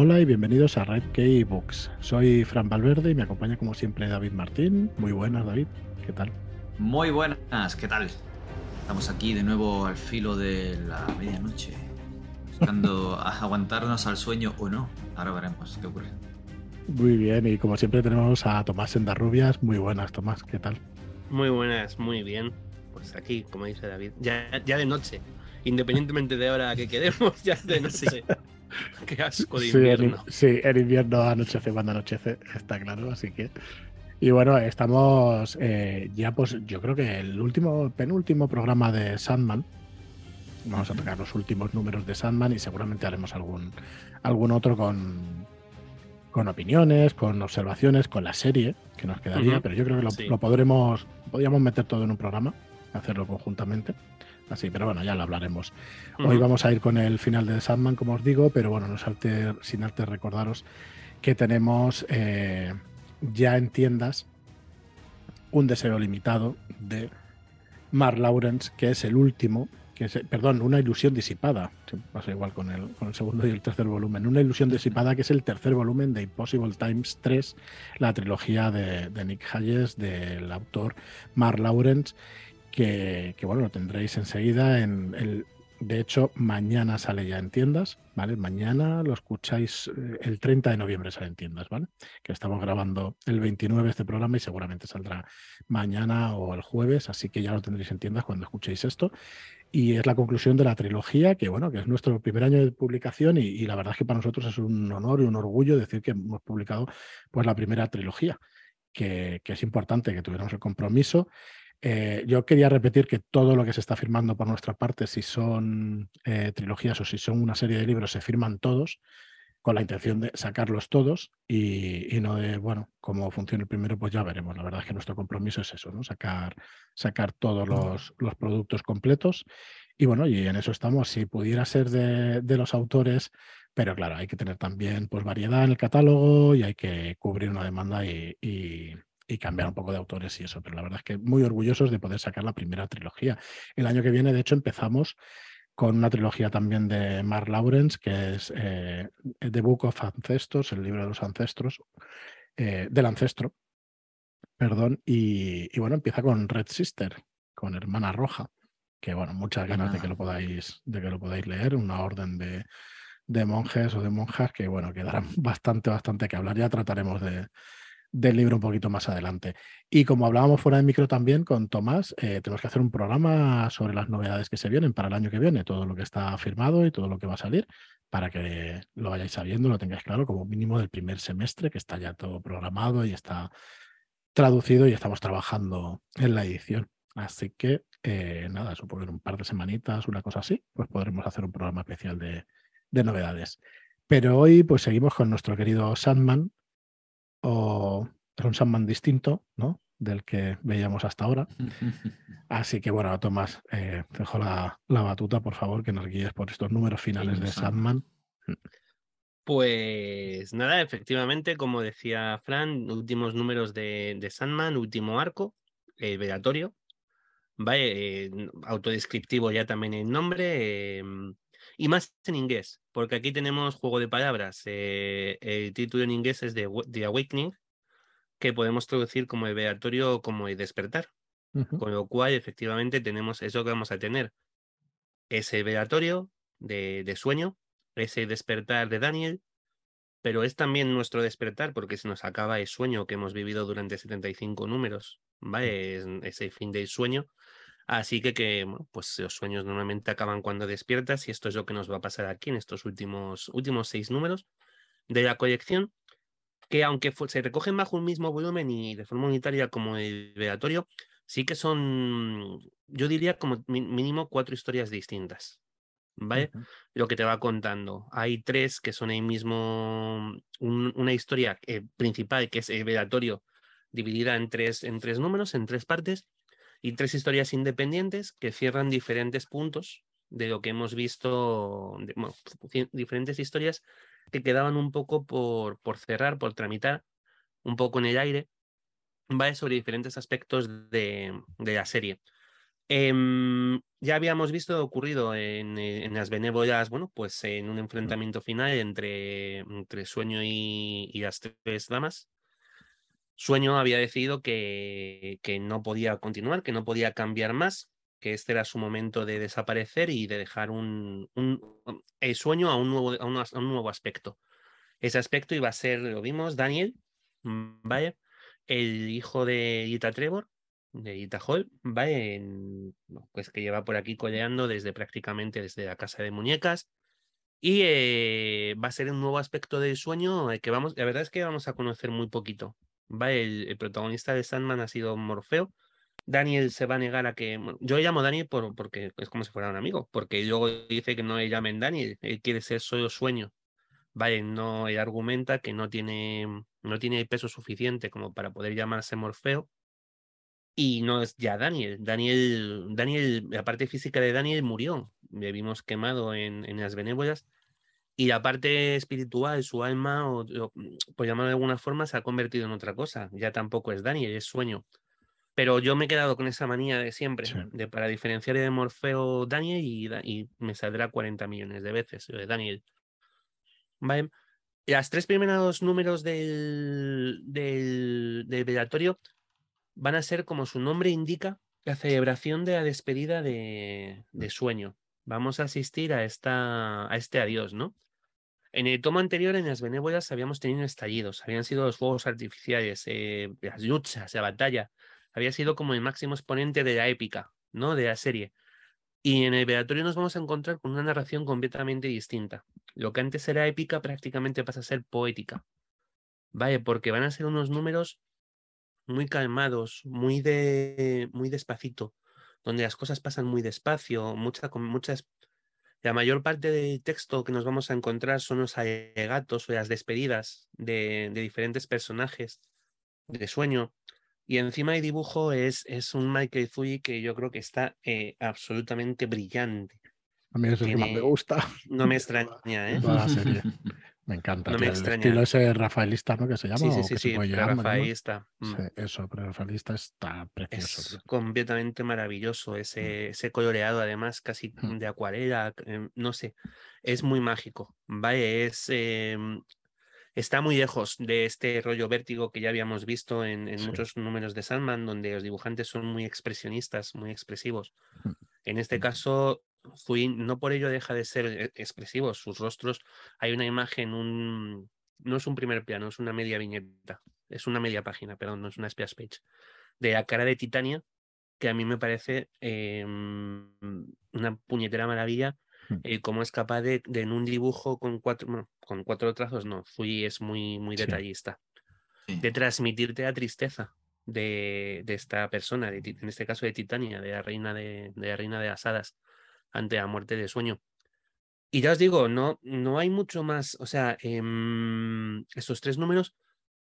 Hola y bienvenidos a Red Key Books. Soy Fran Valverde y me acompaña como siempre David Martín. Muy buenas, David. ¿Qué tal? Muy buenas, ¿qué tal? Estamos aquí de nuevo al filo de la medianoche, buscando aguantarnos al sueño o no. Ahora veremos qué ocurre. Muy bien, y como siempre tenemos a Tomás Sendarrubias. Muy buenas, Tomás, ¿qué tal? Muy buenas, muy bien. Pues aquí, como dice David, ya, ya de noche. Independientemente de ahora que quedemos, ya de noche. Qué asco de invierno. Sí, el, invierno anochece cuando anochece, está claro, así que. Y bueno, estamos eh, ya, pues yo creo que el último, penúltimo programa de Sandman. Vamos a tocar los últimos números de Sandman y seguramente haremos algún, algún otro con, con opiniones, con observaciones, con la serie que nos quedaría, pero yo creo que lo, lo, podremos, podríamos meter todo en un programa, hacerlo conjuntamente. Así, pero bueno, ya lo hablaremos. Hoy vamos a ir con el final de Sandman, como os digo, pero bueno, no salte, sin antes recordaros que tenemos eh, ya en tiendas un deseo limitado de Mark Lawrence, que es el último, que es, perdón, una ilusión disipada, pasa igual con el, con el segundo y el tercer volumen, una ilusión disipada que es el tercer volumen de Impossible Times 3, la trilogía de, de Nick Hayes, del autor Mark Lawrence que, bueno, lo tendréis enseguida en el... De hecho, mañana sale ya en tiendas, ¿vale? Mañana lo escucháis, eh, el 30 de noviembre sale en tiendas, ¿vale? Que estamos grabando el 29 este programa y seguramente saldrá mañana o el jueves, así que ya lo tendréis en tiendas cuando escuchéis esto. Y es la conclusión de la trilogía, que bueno, que es nuestro primer año de publicación y, la verdad es que para nosotros es un honor y un orgullo decir que hemos publicado pues la primera trilogía, que, que es importante que tuviéramos el compromiso eh, yo quería repetir que todo lo que se está firmando por nuestra parte, si son eh, trilogías o si son una serie de libros, se firman todos con la intención de sacarlos todos y, no de, bueno, cómo funciona el primero, pues ya veremos. La verdad es que nuestro compromiso es eso, ¿no? Sacar, sacar todos los, los productos completos. Y bueno, y en eso estamos. Si pudiera ser de, de, los autores, pero claro, hay que tener también pues, variedad en el catálogo y hay que cubrir una demanda y, y cambiar un poco de autores y eso, pero la verdad es que muy orgullosos de poder sacar la primera trilogía. El año que viene, de hecho, empezamos con una trilogía también de Mark Lawrence, que es eh, The Book of Ancestors, el libro de los ancestros, eh, del ancestro, perdón, y, bueno, empieza con Red Sister, con Hermana Roja, que bueno, muchas ganas de que lo podáis, de que lo podáis leer, una orden de, de monjes o de monjas que bueno, que darán bastante, bastante que hablar. Ya trataremos de, del libro un poquito más adelante. Y como hablábamos fuera de micro también con Tomás, eh, tenemos que hacer un programa sobre las novedades que se vienen para el año que viene, todo lo que está firmado y todo lo que va a salir, para que lo vayáis sabiendo, lo tengáis claro, como mínimo del primer semestre, que está ya todo programado y está traducido y estamos trabajando en la edición. Así que, eh, nada, supongo en un par de semanitas, una cosa así, pues podremos hacer un programa especial de, de novedades. Pero hoy, pues seguimos con nuestro querido Sandman, o es un Sandman distinto, ¿no? Del que veíamos hasta ahora. Así que bueno, Tomás, eh, dejo la, batuta, por favor, que nos guíes por estos números finales de Sandman. Pues nada, efectivamente, como decía Fran, últimos números de, Sandman, último arco, eh, velatorio, ¿vale? Eh, autodescriptivo ya también el nombre, em, y más en inglés, porque aquí tenemos juego de palabras. Eh, el título en inglés es de The Awakening, que podemos traducir como el velatorio o como el despertar. Con lo cual, efectivamente, tenemos eso que vamos a tener. Ese velatorio de, de sueño, ese despertar de Daniel, pero es también nuestro despertar porque se nos acaba el sueño que hemos vivido durante 75 números, ¿vale? Es, ese fin del sueño Así que, que pues los sueños normalmente acaban cuando despiertas y esto es lo que nos va a pasar aquí en estos últimos, últimos seis números de la colección, que aunque se recogen bajo un mismo volumen y de forma unitaria como el velatorio, sí que son, yo diría como mínimo cuatro historias distintas. ¿Vale? Lo que te va contando. Hay tres que son el mismo, una historia eh, principal que es el velatorio dividida en tres, en tres números, en tres partes, y tres historias independientes que cierran diferentes puntos de lo que hemos visto, diferentes historias que quedaban un poco por, por cerrar, por tramitar, un poco en el aire, ¿vale? sobre diferentes aspectos de, de la serie. Em, ya habíamos visto ocurrido en, en, las benévolas, bueno, pues en un Mm. enfrentamiento final entre, entre Sueño y, y, las tres damas. Sueño había decidido que, que no podía continuar, que no podía cambiar más, que este era su momento de desaparecer y de dejar un, un el sueño a un, nuevo, a, un, a un nuevo aspecto. Ese aspecto iba a ser, lo vimos, Daniel, ¿vale? El hijo de Ita Trevor, de Ita Hall, ¿vale? En, pues que lleva por aquí coleando desde prácticamente desde la casa de muñecas. Y eh, va a ser un nuevo aspecto del sueño que vamos, la verdad es que vamos a conocer muy poquito. ¿Vale? El, protagonista de Sandman ha sido Morfeo. Daniel se va a negar a que. Yo le llamo Daniel por, porque es como si fuera un amigo, porque luego dice que no le llamen Daniel, él quiere ser solo sueño. Vale, no, él argumenta que no tiene, no tiene peso suficiente como para poder llamarse Morfeo. Y no es ya Daniel. Daniel, Daniel, la parte física de Daniel murió. Le vimos quemado en, en las benévolas. Y la parte espiritual, su alma, o, o, por llamarlo de alguna forma, se ha convertido en otra cosa. Ya tampoco es Daniel, es sueño. Pero yo me he quedado con esa manía de siempre, Sí. de para diferenciar de Morfeo Daniel y, y me saldrá 40 millones de veces de Daniel. Vale. Las tres primeros números del, del, del velatorio van a ser, como su nombre indica, la celebración de la despedida de, de sueño. Vamos a asistir a, esta, a este adiós, ¿no? En el tomo anterior, en las benévolas, habíamos tenido estallidos, habían sido los fuegos artificiales, eh, las luchas, la batalla. Había sido como el máximo exponente de la épica, ¿no? De la serie. Y en el velatorio nos vamos a encontrar con una narración completamente distinta. Lo que antes era épica prácticamente pasa a ser poética. Vale, porque van a ser unos números muy calmados, muy de muy despacito, donde las cosas pasan muy despacio, mucha, con muchas. La mayor parte del texto que nos vamos a encontrar son los alegatos o las despedidas de, de diferentes personajes de sueño. Y encima el dibujo es, es un Michael Zui que yo creo que está eh, absolutamente brillante. A mí eso es que más me gusta. No me de extraña, toda- ¿eh? Me encanta. No me el extraña. estilo ese rafaelista, ¿no? Que se llama. Sí, sí, sí, se sí. llamar, ¿no? Rafaelista. mm. Eso, pero rafaelista está precioso. Es tío. completamente maravilloso ese, ese coloreado, además, casi Mm. de acuarela, eh, no sé, es muy mágico, ¿vale? Es, eh, está muy lejos de este rollo vértigo que ya habíamos visto en, en Sí. muchos números de Sandman, donde los dibujantes son muy expresionistas, muy expresivos. Mm. En este Mm. caso, Zui no por ello deja de ser eh, expresivo, sus rostros, hay una imagen, un, no es un primer plano, es una media viñeta, es una media página, perdón, no es una splash page, de la cara de Titania, que a mí me parece eh, una puñetera maravilla Mm. eh, cómo es capaz de, de en un dibujo con cuatro, bueno, con cuatro trazos, no, Fui es muy, muy detallista, Sí. de transmitirte la tristeza de, de esta persona, de en este caso de Titania, de la reina de, de la reina de las hadas, ante la muerte de sueño. Y ya os digo, no, no hay mucho más, o sea, em, estos tres números,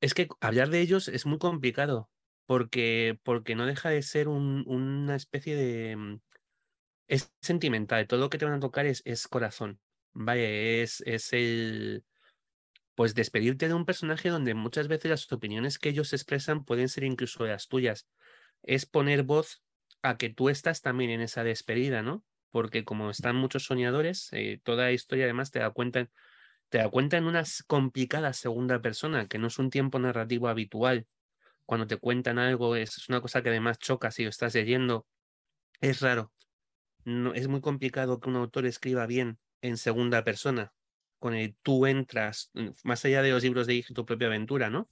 es que hablar de ellos es muy complicado, porque, porque no deja de ser un- una especie de... mm, Es sentimental, todo lo que te van a tocar es, es corazón, ¿vale? Es, es el... Pues despedirte de un personaje donde muchas veces las opiniones que ellos expresan pueden ser incluso las tuyas. Es poner voz a que tú estás también en esa despedida, ¿no? Porque como están muchos soñadores, eh, toda la historia además te da cuenta, en- te da cuenta en una complicada segunda persona, que no es un tiempo narrativo habitual. Cuando te cuentan algo, es, una cosa que además choca si lo estás leyendo. Es raro. No, es muy complicado que un autor escriba bien en segunda persona. Con el tú entras, mm, más allá de los libros de tu propia aventura, ¿no?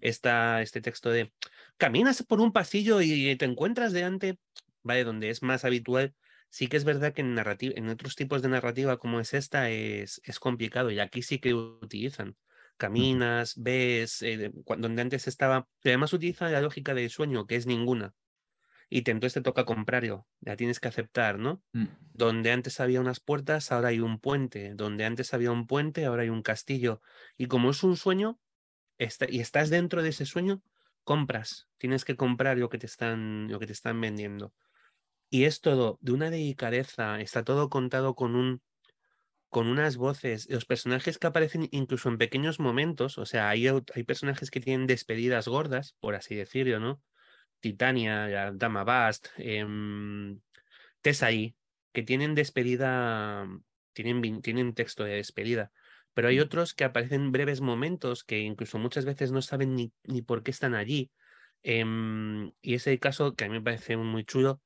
Está este texto de caminas por un pasillo y te encuentras delante, ¿vale? Donde es más habitual. Sí que es verdad que en, narrativa, en otros tipos de narrativa como es esta es, es complicado y aquí sí que utilizan. Caminas, ves, eh, donde antes estaba, y además utilizan la lógica del sueño, que es ninguna. Y te, entonces te toca contrario, la tienes que aceptar, ¿no? Mm. Donde antes había unas puertas, ahora hay un puente. Donde antes había un puente, ahora hay un castillo. Y como es un sueño, está- y estás dentro de ese sueño, compras. Tienes que comprar lo que te están, lo que te están vendiendo. Y es todo de una delicadeza, está todo contado con un con unas voces, los personajes que aparecen incluso en pequeños momentos, o sea, hay, hay personajes que tienen despedidas gordas, por así decirlo, ¿no? Titania, la Dama Bast, eh, Tesai, que tienen despedida, tienen, tienen texto de despedida. Pero hay otros que aparecen breves momentos que incluso muchas veces no saben ni, ni por qué están allí. Em, y ese caso que a mí me parece muy chulo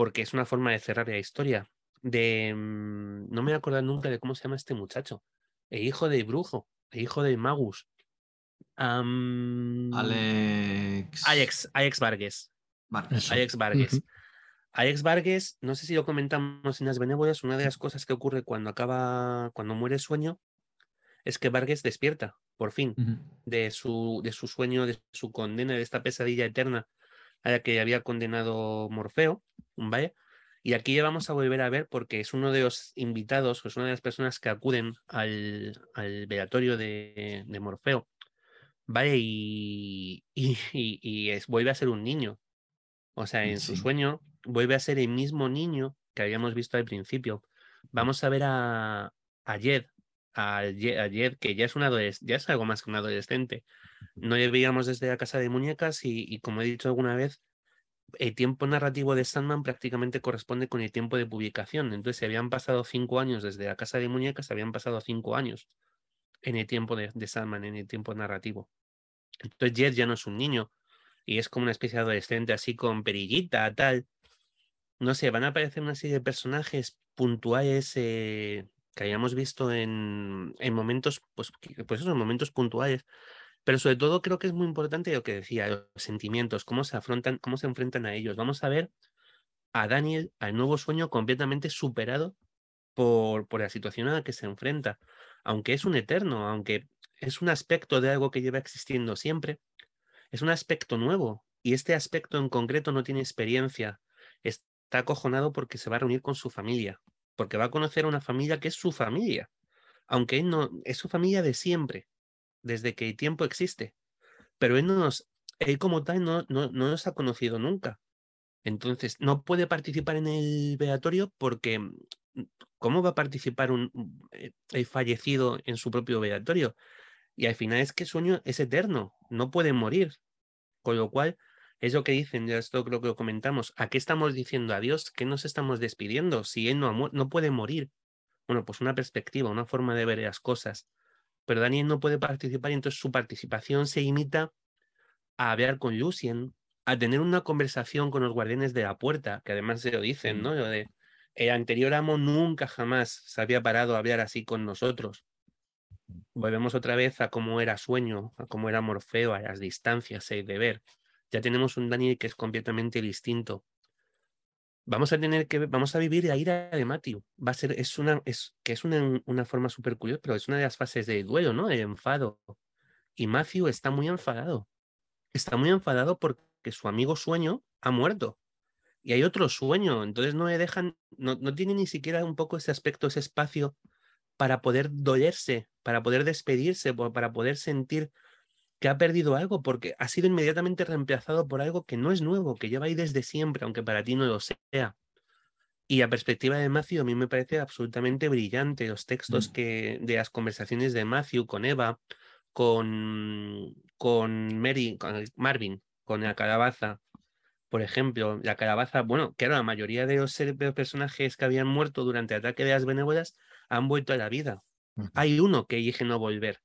porque es una forma de cerrar la historia. De, mm, no me acuerdo nunca de cómo se llama este muchacho. El hijo de Brujo, el hijo de Magus. Alex. Alex, Alex Vargas. Vargas. Alex Vargas. Alex Vargas, no sé si lo comentamos en las benévolas, una de las cosas que ocurre cuando acaba, cuando muere el sueño, es que Vargas despierta, por fin, de, su, de su sueño, de su condena, de esta pesadilla eterna a la que había condenado Morfeo, ¿vale? Y aquí ya vamos a volver a ver porque es uno de los invitados, es una de las personas que acuden al, al velatorio de, de, Morfeo, ¿vale? Y, y, y, es, vuelve a ser un niño. O sea, en sí. su sueño vuelve a ser el mismo niño que habíamos visto al principio. Vamos a ver a, a Jed, a Jed, que ya es, una ya es algo más que un adolescente. No le veíamos desde la casa de muñecas y, y, como he dicho alguna vez, el tiempo narrativo de Sandman prácticamente corresponde con el tiempo de publicación. Entonces, si habían pasado cinco años desde la casa de muñecas, habían pasado cinco años en el tiempo de, de Sandman, en el tiempo narrativo. Entonces, Jed ya no es un niño y es como una especie de adolescente así con perillita, tal. No sé, van a aparecer una serie de personajes puntuales eh, que hayamos visto en, en momentos, pues, pues eso, en momentos puntuales. Pero sobre todo creo que es muy importante lo que decía, los sentimientos, cómo se afrontan, cómo se enfrentan a ellos. Vamos a ver a Daniel, al nuevo sueño, completamente superado por, por la situación a la que se enfrenta. Aunque es un eterno, aunque es un aspecto de algo que lleva existiendo siempre, es un aspecto nuevo. Y este aspecto en concreto no tiene experiencia. Está acojonado porque se va a reunir con su familia, porque va a conocer a una familia que es su familia, aunque no es su familia de siempre, desde que el tiempo existe. Pero él no nos, él como tal no, no, no nos ha conocido nunca. Entonces, no puede participar en el veatorio porque ¿cómo va a participar un, el fallecido en su propio veatorio? Y al final es que el sueño es eterno, no puede morir. Con lo cual, es lo que dicen, ya esto creo que lo comentamos, ¿a qué estamos diciendo adiós? ¿Qué nos estamos despidiendo? Si él no, no puede morir. Bueno, pues una perspectiva, una forma de ver las cosas. Pero Daniel no puede participar y entonces su participación se imita a hablar con Lucien, a tener una conversación con los guardianes de la puerta, que además se lo dicen, ¿no? Lo de, el anterior amo nunca jamás se había parado a hablar así con nosotros. Volvemos otra vez a cómo era sueño, a cómo era Morfeo, a las distancias, el deber. Ya tenemos un Daniel que es completamente distinto. Vamos a tener que, vamos a vivir la ira de Matthew. Va a ser, es una, es, que es una, una forma súper curiosa, pero es una de las fases de duelo, ¿no? El enfado. Y Matthew está muy enfadado. Está muy enfadado porque su amigo sueño ha muerto. Y hay otro sueño, entonces no le dejan, no, no tiene ni siquiera un poco ese aspecto, ese espacio para poder dolerse, para poder despedirse, para poder sentir que ha perdido algo, porque ha sido inmediatamente reemplazado por algo que no es nuevo, que lleva ahí desde siempre, aunque para ti no lo sea. Y a perspectiva de Matthew, a mí me parece absolutamente brillante los textos mm. que, de las conversaciones de Matthew con Eva, con, con Mary, con Marvin, con la calabaza. Por ejemplo, la calabaza, bueno, claro, la mayoría de los, de los personajes que habían muerto durante el ataque de las benévolas han vuelto a la vida. Hay uno que elige no volver.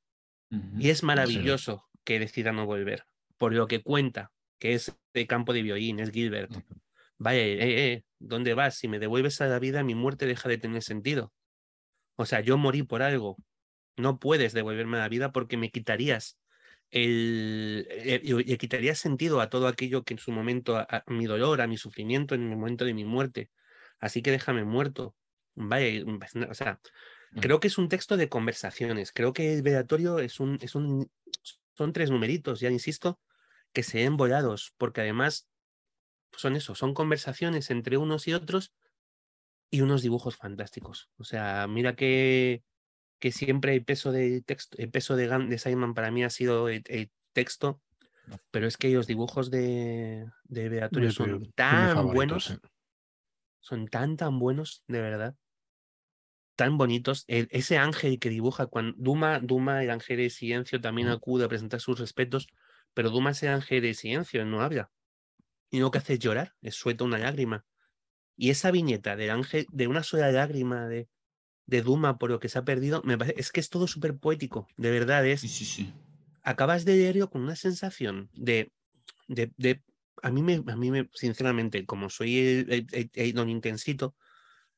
Y es maravilloso. Que decida no volver, por lo que cuenta, que es de campo de violín, es Gilbert. Uh -huh. Vaya, eh, eh, ¿dónde vas? Si me devuelves a la vida, mi muerte deja de tener sentido. O sea, yo morí por algo. No puedes devolverme a la vida porque me quitarías el, el, le quitaría sentido a todo aquello que en su momento, a, a, mi dolor, a mi sufrimiento, en el momento de mi muerte. Así que déjame muerto. Vaya, o sea, creo que es un texto de conversaciones. Creo que el velatorio es un, es un, son tres numeritos, ya insisto, que se ven volados, porque además son eso, son conversaciones entre unos y otros y unos dibujos fantásticos. O sea, mira que, que siempre el peso de texto, el peso de, de Simon para mí ha sido el, el texto, pero es que los dibujos de, de Velatorio son tan buenos, son tan, tan buenos, de verdad tan bonitos. El, ese ángel que dibuja cuando Duma, Duma, el ángel de silencio, también acude a presentar sus respetos, pero Duma es el ángel de silencio, no habla. y lo que hace es llorar, es suelta una lágrima. Y esa viñeta del ángel, de una sola lágrima de, de Duma por lo que se ha perdido, me parece, es que es todo súper poético, de verdad es. Sí, sí, sí. Acabas de leerlo con una sensación de, de, de a mí me, a mí me, sinceramente, como soy el, el, el don intensito,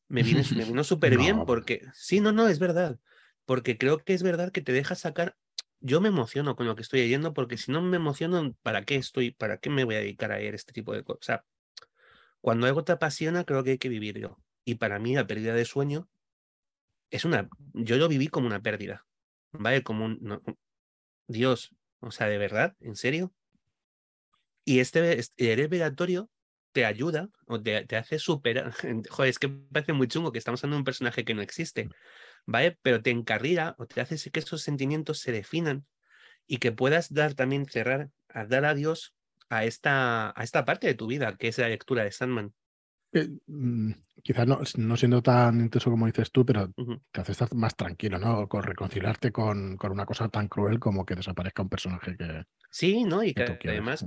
me viene, me vino súper bien No. porque, sí, no, no, es verdad, porque creo que es verdad que te deja sacar, yo me emociono con lo que estoy leyendo porque si no me emociono, ¿para qué estoy, para qué me voy a dedicar a leer este tipo de cosas? O sea, cuando algo te apasiona, creo que hay que vivirlo. Y para mí la pérdida de sueño es una, yo lo viví como una pérdida, ¿vale? Como un, no, Dios, o sea, de verdad, ¿en serio? Y este, este el velatorio te ayuda o te, te hace superar. Joder, es que parece muy chungo que estamos hablando de un personaje que no existe, ¿vale? Pero te encarrila o te hace que esos sentimientos se definan y que puedas dar también, cerrar, a dar adiós a esta, a esta parte de tu vida, que es la lectura de Sandman. Eh, mm, quizás no, no siendo tan intenso como dices tú, pero te hace estar más tranquilo, ¿no? Con reconciliarte con, con una cosa tan cruel como que desaparezca un personaje que, Sí, ¿no? Y que que además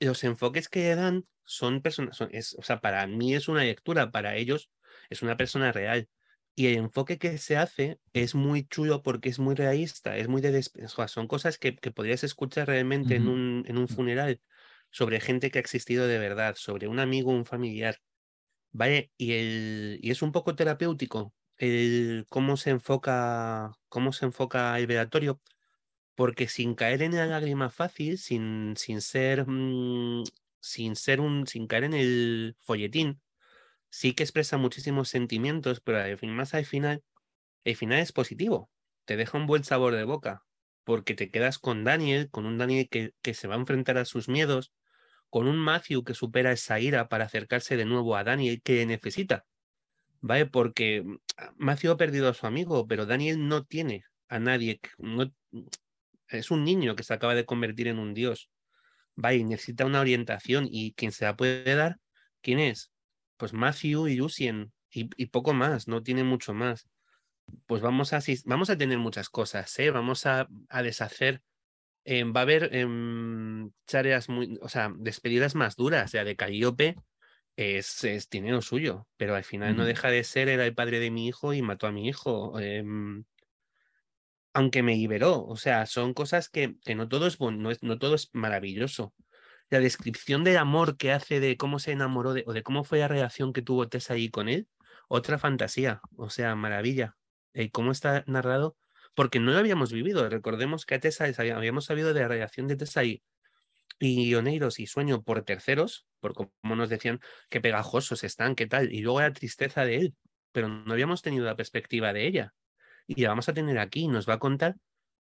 los enfoques que dan son personas, son, es, o sea, para mí es una lectura, para ellos es una persona real. Y el enfoque que se hace es muy chulo porque es muy realista, es muy de... o sea, son cosas que, que podrías escuchar realmente en un, en un funeral sobre gente que ha existido de verdad, sobre un amigo, un familiar. ¿Vale? Y, el, y es un poco terapéutico el cómo se enfoca, cómo se enfoca el velatorio, porque sin caer en la lágrima fácil, sin, sin ser, mm, sin ser un, sin caer en el folletín, sí que expresa muchísimos sentimientos, pero al más al final, el final es positivo, te deja un buen sabor de boca, porque te quedas con Daniel, con un Daniel que, que se va a enfrentar a sus miedos, con un Matthew que supera esa ira para acercarse de nuevo a Daniel que necesita, ¿vale? Porque mm, Matthew ha perdido a su amigo, pero Daniel no tiene a nadie, no, es un niño que se acaba de convertir en un dios, ¿vale? Y necesita una orientación y quien se la puede dar, ¿quién es? Pues Matthew y Lucien y, y poco más, no tiene mucho más. Pues vamos a, vamos a tener muchas cosas, ¿eh? Vamos a, a deshacer eh, va a haber tareas muy, o sea, despedidas más duras. Sea, de Calliope es, es- tiene lo suyo, pero al final no deja de ser, era el padre de mi hijo y mató a mi hijo. em, aunque me liberó. O sea, son cosas que, que no todo es no, es, no todo es maravilloso. La descripción del amor que hace de cómo se enamoró de, o de cómo fue la relación que tuvo Tessa ahí con él, otra fantasía. O sea, maravilla. Eh, cómo está narrado porque no lo habíamos vivido. Recordemos que a Tessa habíamos sabido de la relación de Tessa y, y y Sueño por terceros, por como nos decían que pegajosos están, qué tal, y luego la tristeza de él, pero no habíamos tenido la perspectiva de ella. Y la vamos a tener aquí, nos va a contar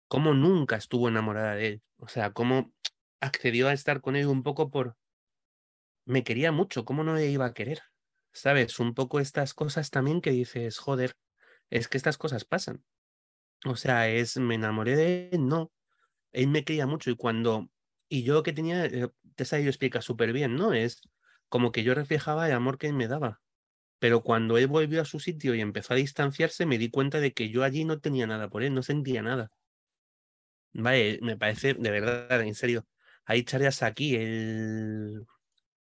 cómo nunca estuvo enamorada de él, o sea, cómo accedió a estar con él un poco por... Me quería mucho, ¿cómo no le iba a querer? ¿Sabes? Un poco estas cosas también que dices, joder, es que estas cosas pasan. O sea, es, me enamoré de él, no. Él me quería mucho y cuando, y yo que tenía, eh, Tessa lo explica súper bien, ¿no? Es como que yo reflejaba el amor que él me daba. Pero cuando él volvió a su sitio y empezó a distanciarse, me di cuenta de que yo allí no tenía nada por él, no sentía nada. Vale, me parece, de verdad, en serio, hay tareas aquí, el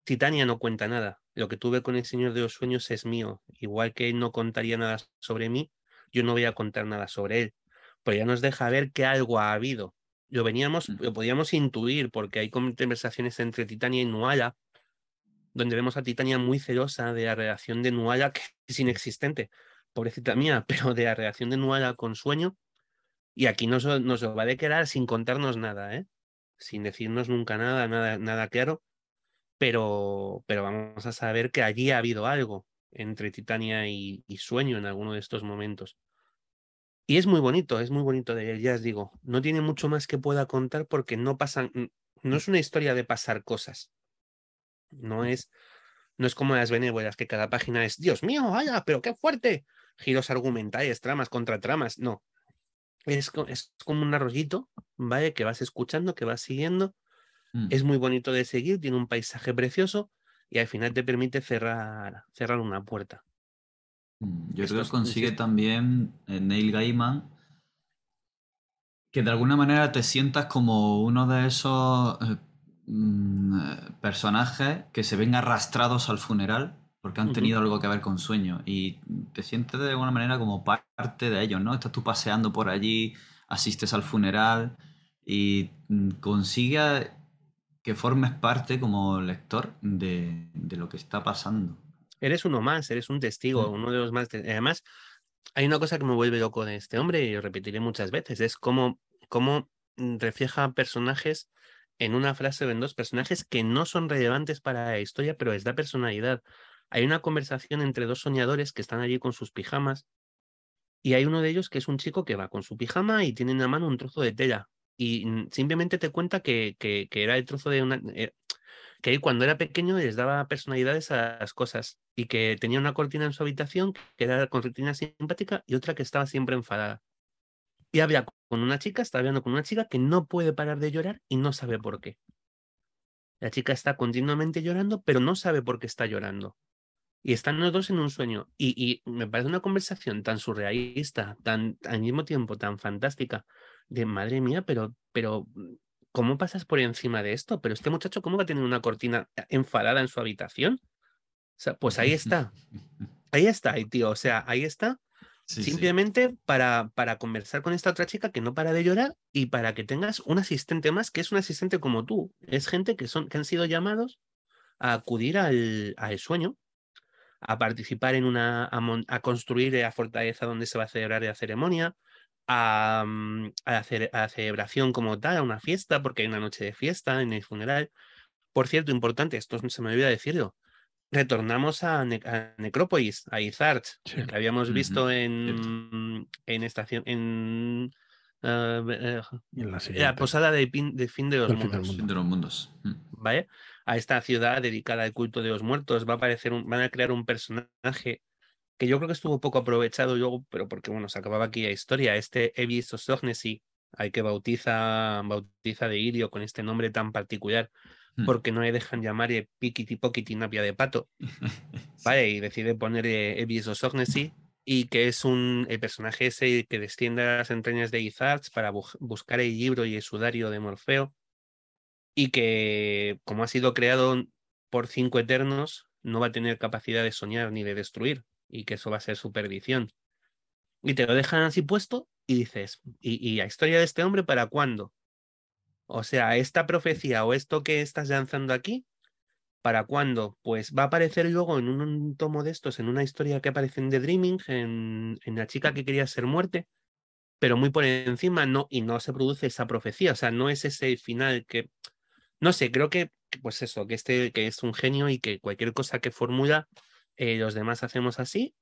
Titania no cuenta nada. Lo que tuve con el Señor de los Sueños es mío. Igual que él no contaría nada sobre mí, yo no voy a contar nada sobre él. Pues ya nos deja ver que algo ha habido. Lo veníamos, Mm. lo podíamos intuir, porque hay conversaciones entre Titania y Nuala, donde vemos a Titania muy celosa de la relación de Nuala, que es inexistente, pobrecita mía, pero de la relación de Nuala con Sueño. Y aquí nos, nos lo va a declarar sin contarnos nada, ¿eh? Sin decirnos nunca nada, nada, nada claro. Pero, pero vamos a saber que allí ha habido algo entre Titania y, Sueño en alguno de estos momentos. Y es muy bonito, es muy bonito de ya os digo. No tiene mucho más que pueda contar porque no pasan, no es una historia de pasar cosas. No es, no es como las benévolas, que cada página es, Dios mío, vaya, pero qué fuerte. Giros argumentales, tramas contra tramas. No. Es, es como un arroyito, ¿vale? Que vas escuchando, que vas siguiendo. Mm. Es muy bonito de seguir, tiene un paisaje precioso y al final te permite cerrar, cerrar una puerta. Mm, Yo Esto creo que consigue también eh, Neil Gaiman que de alguna manera te sientas como uno de esos eh, mm, personajes que se ven arrastrados al funeral porque han tenido algo que ver con sueños y te sientes de alguna manera como parte de ellos, ¿no? Estás tú paseando por allí, asistes al funeral y mm, consigues que formes parte como lector de, de lo que está pasando. Eres uno más, eres un testigo, Mm. uno de los más. Además, hay una cosa que me vuelve loco de este hombre y lo repetiré muchas veces, es cómo, cómo refleja personajes en una frase o en dos personajes que no son relevantes para la historia, pero les da personalidad. Hay una conversación entre dos soñadores que están allí con sus pijamas y hay uno de ellos que es un chico que va con su pijama y tiene en la mano un trozo de tela y mm, simplemente te cuenta que, que, era el trozo de una... eh, que cuando era pequeño les daba personalidades a las cosas y que tenía una cortina en su habitación que era la cortina simpática y otra que estaba siempre enfadada. Y habla con una chica, está hablando con una chica que no puede parar de llorar y no sabe por qué. La chica está continuamente llorando, pero no sabe por qué está llorando. Y están los dos en un sueño. Y, y me parece una conversación tan surrealista, tan al mismo tiempo tan fantástica, de madre mía, pero, pero ¿cómo pasas por encima de esto? Pero este muchacho, ¿cómo va a tener una cortina enfadada en su habitación? O sea, pues ahí está. Ahí está, tío. O sea, ahí está. Simplemente para, para conversar con esta otra chica que no para de llorar y para que tengas un asistente más que es un asistente como tú. Es gente que, son, que han sido llamados a acudir al, al sueño, a participar en una, a, mon- a construir la fortaleza donde se va a celebrar la ceremonia, a, mm, a, la a la celebración como tal, a una fiesta, porque hay una noche de fiesta en el funeral. Por cierto, importante, esto se me olvida decirlo. Retornamos a, Ne- a Necrópolis, a Izarch, Sí. que habíamos visto en, en estación, en eh, eh, en la posada de, pin- de fin de los fin mundos. mundo. de los mundos. Mm. ¿vale? A esta ciudad dedicada al culto de los muertos. Va a aparecer un, van a crear un personaje que yo creo que estuvo poco aprovechado luego, pero porque bueno, se acababa aquí la historia. Este Evis Osognesi, al que bautiza, bautiza de Irio con este nombre tan particular. Porque no le dejan llamar eh, Pikiti Pokiti Napia de Pato, ¿vale? Y decide poner eh, Evis Osognesi. Y que es un el personaje ese que desciende a las entrañas de Izarch para bu- buscar el libro y el sudario de Morfeo y que como ha sido creado por cinco eternos, no va a tener capacidad de soñar ni de destruir y que eso va a ser su perdición. Y te lo dejan así puesto y dices, ¿y, y la historia de este hombre para cuándo? O sea, esta profecía o esto que estás lanzando aquí, ¿para cuándo? Pues va a aparecer luego en un, tomo de estos, en una historia que aparece en The Dreaming, en, la chica que quería ser muerte, pero muy por encima no, y no se produce esa profecía, o sea, no es ese final que, no sé, creo que, pues eso, que este que es un genio y que cualquier cosa que formula, eh, los demás hacemos así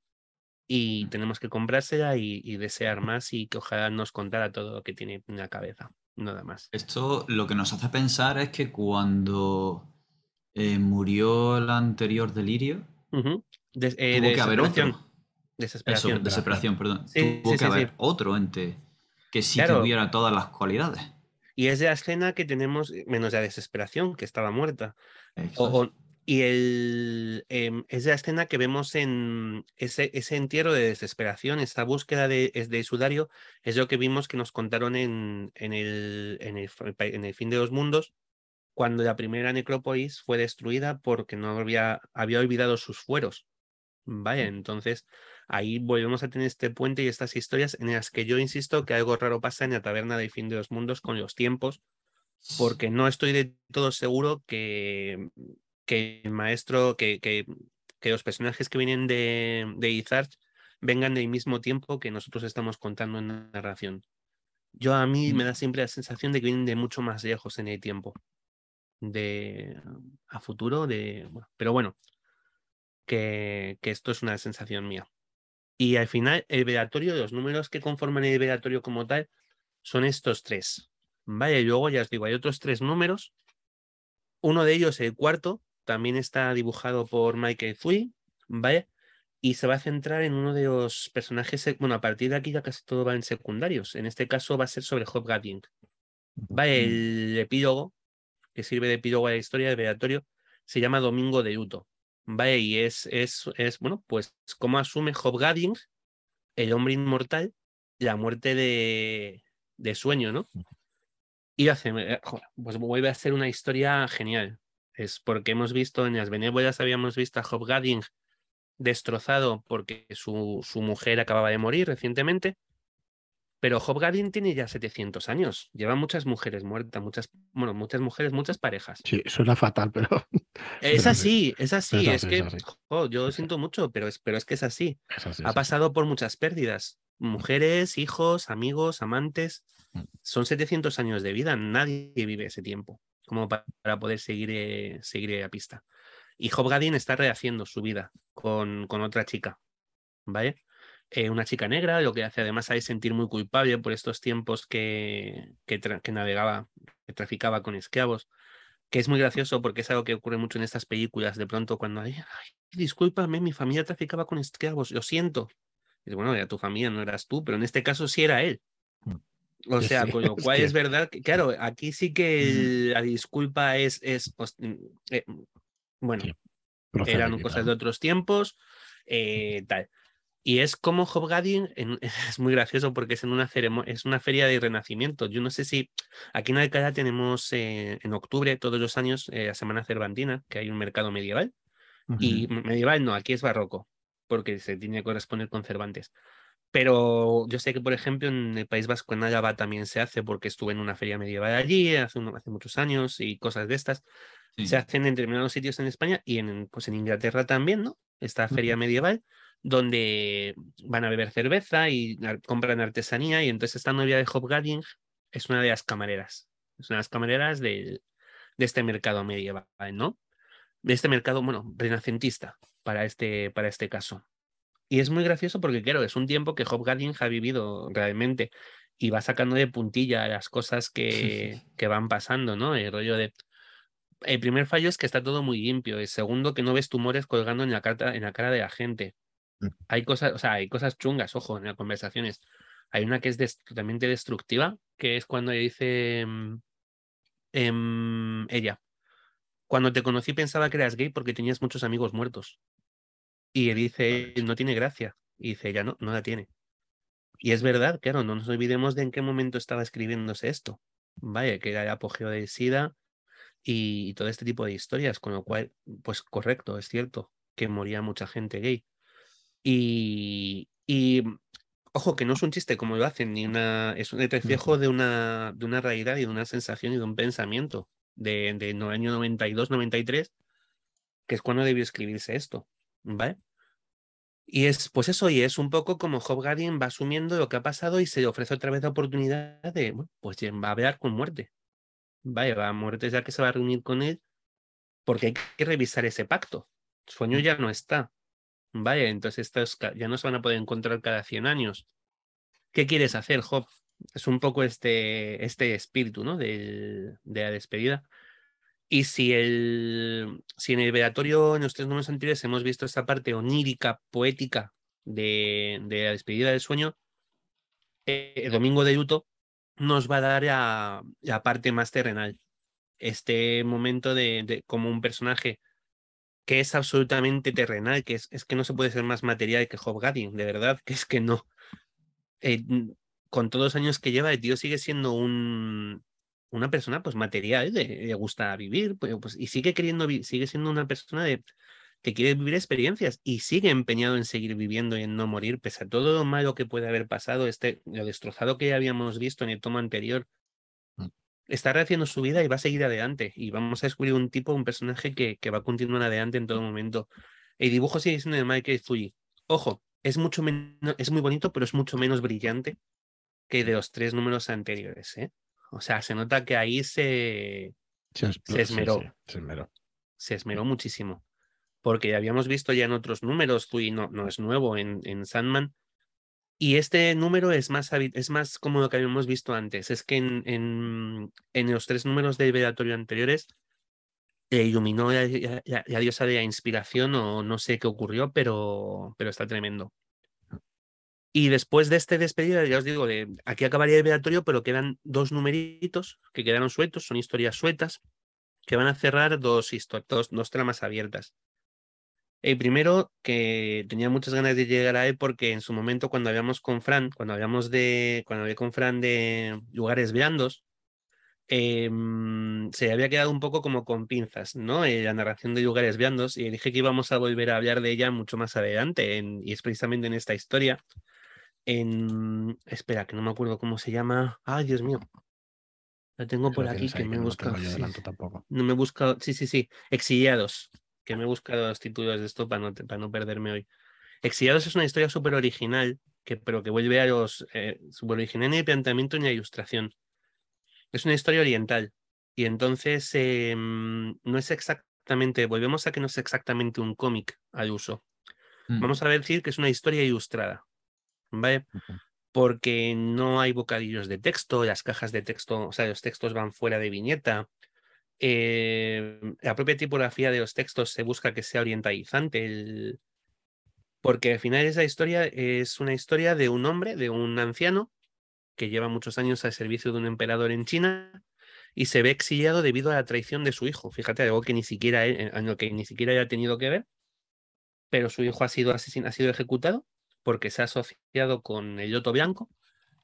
y tenemos que comprársela y, y desear más y que ojalá nos contara todo lo que tiene en la cabeza, nada más. Esto lo que nos hace pensar es que cuando eh, murió el anterior delirio. Des- eh, tuvo que haber desesperación, otro. Eso, Desesperación. desesperación, perdón. Sí, tuvo sí, que sí, haber otro ente que sí Claro. tuviera todas las cualidades. Y es la escena que tenemos, menos la desesperación, que estaba muerta. O- Exacto. o- y el, em, es la escena que vemos en ese, ese entierro de desesperación, esa búsqueda de, de sudario, es lo que vimos que nos contaron en, en, el, en, el, fa- en el fin de los mundos, cuando la primera necrópolis fue destruida porque no había, había olvidado sus fueros. Vaya, entonces ahí volvemos a tener este puente y estas historias en las que yo insisto que algo raro pasa en la taberna del fin de los mundos con los tiempos, porque no estoy de todo seguro que, que el maestro, que, que, que los personajes que vienen de, de Izarch vengan del mismo tiempo que nosotros estamos contando en la narración. Yo a mí me da siempre la sensación de que vienen de mucho más lejos en el tiempo, de a futuro, de, bueno, pero bueno, que, que esto es una sensación mía. Y al final, el velatorio, los números que conforman el velatorio como tal, son estos tres. Vale, y luego ya os digo, hay otros tres números. Uno de ellos, el cuarto, también está dibujado por Michael Zui, ¿vale? Y se va a centrar en uno de los personajes, bueno, a partir de aquí ya casi todo va en secundarios. En este caso va a ser sobre Hobgadding. Vale, el epílogo, que sirve de epílogo a la historia del velatorio, se llama Domingo de Luto. Vale, y es, es, es bueno, pues cómo asume Hobgadding, el hombre inmortal, la muerte de, de sueño, ¿no? Y hace, eh, pues vuelve a ser una historia genial. Es porque hemos visto en las benévolas, habíamos visto a Job Gadding destrozado porque su, su mujer acababa de morir recientemente. Pero Job Gadding tiene ya 700 años. Lleva muchas mujeres muertas, muchas, bueno, muchas mujeres, muchas parejas. Sí, suena fatal, pero. Es así, es así. Es, que yo lo siento mucho, pero es, pero es que es así. ha pasado por muchas pérdidas. Mujeres, hijos, amigos, amantes. Mm. Son 700 años de vida. Nadie vive ese tiempo como para, poder seguir, eh, seguir a pista. Y Job Gadding está rehaciendo su vida con, con otra chica. ¿Vale? Eh, una chica negra, lo que hace además a sentir muy culpable por estos tiempos que, que, navegaba, que traficaba con esclavos, que es muy gracioso porque es algo que ocurre mucho en estas películas, de pronto cuando hay, ay, discúlpame, mi familia traficaba con esclavos, lo siento. Y bueno, ya tu familia no eras tú, pero en este caso sí era él. O sea, con lo cual es, verdad que, claro, aquí sí que la disculpa es, es pues, mm, eh, bueno, eran cosas de otros tiempos, eh, tal. Y es como Hobgadding, es muy gracioso porque es en una es una feria de renacimiento. Yo no sé si aquí en Alcalá tenemos eh, en octubre todos los años eh, la Semana Cervantina, que hay un mercado medieval. Y medieval no, aquí es barroco, porque se tiene que corresponder con Cervantes. Pero yo sé que, por ejemplo, en el País Vasco, en Álava, también se hace, porque estuve en una feria medieval allí hace, hace muchos años y cosas de estas. Se hacen en determinados sitios en España y en, pues en Inglaterra también, ¿no? Esta feria medieval donde van a beber cerveza y compran artesanía y entonces esta novia de Hobgadding es una de las camareras, es una de las camareras de, de este mercado medieval, ¿no? De este mercado, bueno, renacentista para este, para este caso. Y es muy gracioso porque, claro, es un tiempo que Hobgadding ha vivido realmente y va sacando de puntilla las cosas que, que van pasando, ¿no? El rollo de el primer fallo es que está todo muy limpio. El segundo, que no ves tumores colgando en la, en la cara de la gente. Mm. Hay cosas, o sea, hay cosas chungas, ojo, en las conversaciones. Hay una que es totalmente destructiva, que es cuando dice eh, ella, cuando te conocí pensaba que eras gay porque tenías muchos amigos muertos. Y él dice, no tiene gracia. Y dice, ella no, no la tiene. Y es verdad, claro, no nos olvidemos de en qué momento estaba escribiéndose esto. Vaya, que era el apogeo del SIDA y todo este tipo de historias, con lo cual, pues correcto, es cierto que moría mucha gente gay. Y, y ojo, que no es un chiste como lo hacen, ni una, es un reflejo de una, de una realidad y de una sensación y de un pensamiento de, de año 92, 93, que es cuando debió escribirse esto, ¿vale? Y es, pues eso, y es un poco como Job va asumiendo lo que ha pasado y se le ofrece otra vez la oportunidad de, bueno, pues va a hablar con muerte. Vaya, va a muerte ya que se va a reunir con él, porque hay que revisar ese pacto. Sueño ya no está. Vaya, entonces estos ya no se van a poder encontrar cada 100 años. ¿Qué quieres hacer, Job? Es un poco este, este espíritu ¿no? de, de la despedida. Y si, el, si en el velatorio, en los tres números anteriores, hemos visto esta parte onírica, poética de, de la despedida del sueño, eh, el domingo de luto nos va a dar la, la parte más terrenal. Este momento de, de, como un personaje que es absolutamente terrenal, que es, es, que no se puede ser más material que Job de verdad, que es que no. Eh, con todos los años que lleva, el tío sigue siendo un, una persona pues material, le, gusta vivir, pues, pues, y sigue queriendo, sigue siendo una persona de, que quiere vivir experiencias y sigue empeñado en seguir viviendo y en no morir, pese a todo lo malo que puede haber pasado, este, lo destrozado que ya habíamos visto en el tomo anterior, está rehaciendo su vida y va a seguir adelante. Y vamos a descubrir un tipo, un personaje que, que va a continuar adelante en todo momento. El dibujo sigue siendo de Michael Fuji. Ojo, es mucho menos, es muy bonito, pero es mucho menos brillante que de los tres números anteriores. ¿eh? O sea, se nota que ahí se, se, esmeró. se esmeró. Se esmeró muchísimo. Porque habíamos visto ya en otros números, Fuji no, no es nuevo en, en Sandman, y este número es más, es más como lo que habíamos visto antes. Es que en, en, en los tres números del velatorio anteriores eh, iluminó la, la, diosa de la inspiración o no sé qué ocurrió, pero, pero está tremendo. Y después de este despedida, ya os digo, de, aquí acabaría el velatorio, pero quedan dos numeritos que quedaron sueltos, son historias sueltas, que van a cerrar dos, dos, dos tramas abiertas. El primero, que tenía muchas ganas de llegar a él porque en su momento cuando habíamos con Fran, cuando habíamos de, cuando hablé con Fran de lugares blandos, em, se había quedado un poco como con pinzas, ¿no? Eh, la narración de lugares viandos y dije que íbamos a volver a hablar de ella mucho más adelante y es precisamente en esta historia. En, espera, que no me acuerdo cómo se llama. Ay, Dios mío. La tengo por aquí que me he buscado. No me he buscado. Sí, sí, sí. Exiliados. Que me he buscado los títulos de esto para no, para no perderme hoy. Exiliados es una historia súper original, que, pero que vuelve a los. Eh, súper original ni el planteamiento ni la ilustración. Es una historia oriental. Y entonces em, no es exactamente. Volvemos a que no es exactamente un cómic al uso. Mm. Vamos a decir que es una historia ilustrada. ¿Vale? porque no hay bocadillos de texto, las cajas de texto, o sea, los textos van fuera de viñeta. Eh, la propia tipografía de los textos se busca que sea orientalizante, porque al final esa historia es una historia de un hombre, de un anciano, que lleva muchos años al servicio de un emperador en China y se ve exiliado debido a la traición de su hijo. Fíjate, algo que ni siquiera, en lo que ni siquiera haya tenido que ver, pero su hijo ha sido, asesinado, ha sido ejecutado porque se ha asociado con el Yoto Blanco.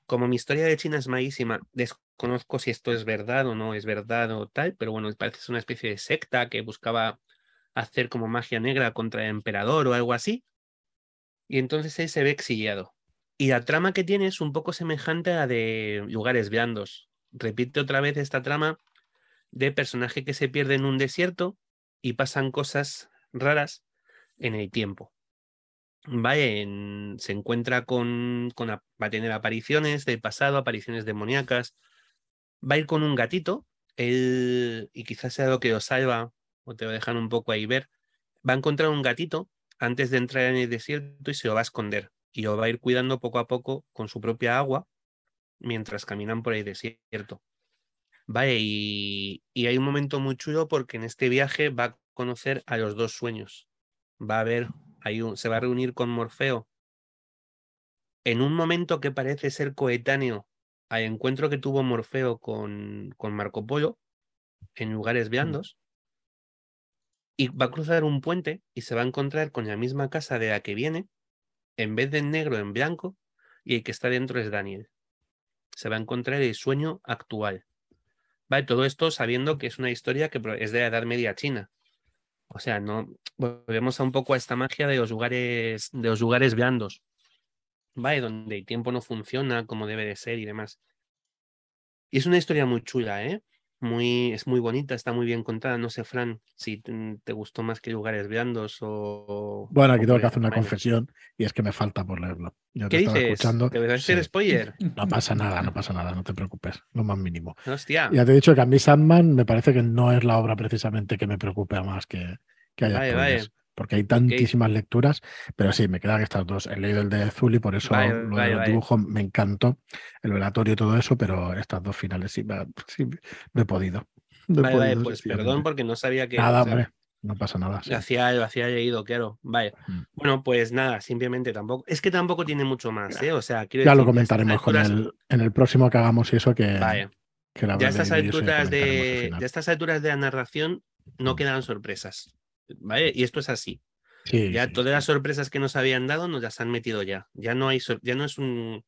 Como mi historia de China es malísima, desconozco si esto es verdad o no es verdad o tal, pero bueno, parece ser una especie de secta que buscaba hacer como magia negra contra el emperador o algo así. Y entonces él se ve exiliado. Y la trama que tiene es un poco semejante a la de lugares blandos. Repite otra vez esta trama de personaje que se pierde en un desierto y pasan cosas raras en el tiempo se encuentra con, va a tener apariciones del pasado, apariciones demoníacas, va a ir con un gatito, él, y quizás sea lo que os salva, o te lo dejan un poco ahí ver, va a encontrar un gatito antes de entrar en el desierto y se lo va a esconder, y lo va a ir cuidando poco a poco con su propia agua mientras caminan por el desierto. Vale, y, y hay un momento muy chulo porque en este viaje va a conocer a los dos sueños. Va a se va a reunir con Morfeo en un momento que parece ser coetáneo al encuentro que tuvo Morfeo con, con Marco Polo en lugares blandos. Y va a cruzar un puente y se va a encontrar con la misma casa de la que viene, en vez de en negro, en blanco, y el que está dentro es Daniel. Se va a encontrar el sueño actual. Vale, todo esto sabiendo que es una historia que es de la Edad Media China. O sea, no volvemos a un poco a esta magia de los lugares, de los lugares blandos, ¿vale? Donde el tiempo no funciona como debe de ser y demás. Y es una historia muy chula, ¿eh? Muy, es muy bonita, está muy bien contada. No sé, Fran, si te gustó más que lugares blandos o. Bueno, aquí tengo que hacer una confesión y es que me falta por leerlo. ¿Qué dices? Escuchando. ¿Te a hacer spoiler? No pasa nada, no pasa nada, no te preocupes, lo más mínimo. Hostia. Ya te he dicho que a mí Sandman me parece que no es la obra precisamente que me preocupe más que, que haya porque hay tantísimas lecturas, pero sí, me quedan estas dos. He leído el de Azul y por eso lo del dibujo me encantó, el velatorio y todo eso, pero estas dos finales sí, me, he podido. vale, pues perdón porque no sabía que... Nada, hombre, no pasa nada. Lo, hacía, lo hacía leído, claro. Vale. Mm. Bueno, pues nada, simplemente tampoco. Es que tampoco tiene mucho más, ¿eh? O sea, quiero Ya lo comentaremos con el, en el próximo que hagamos y eso que. Vale. ya, estas alturas de, ya estas alturas de la narración no quedan sorpresas. Y esto es así. ya todas las sorpresas que nos habían dado nos las han metido ya. Ya no hay ya no es un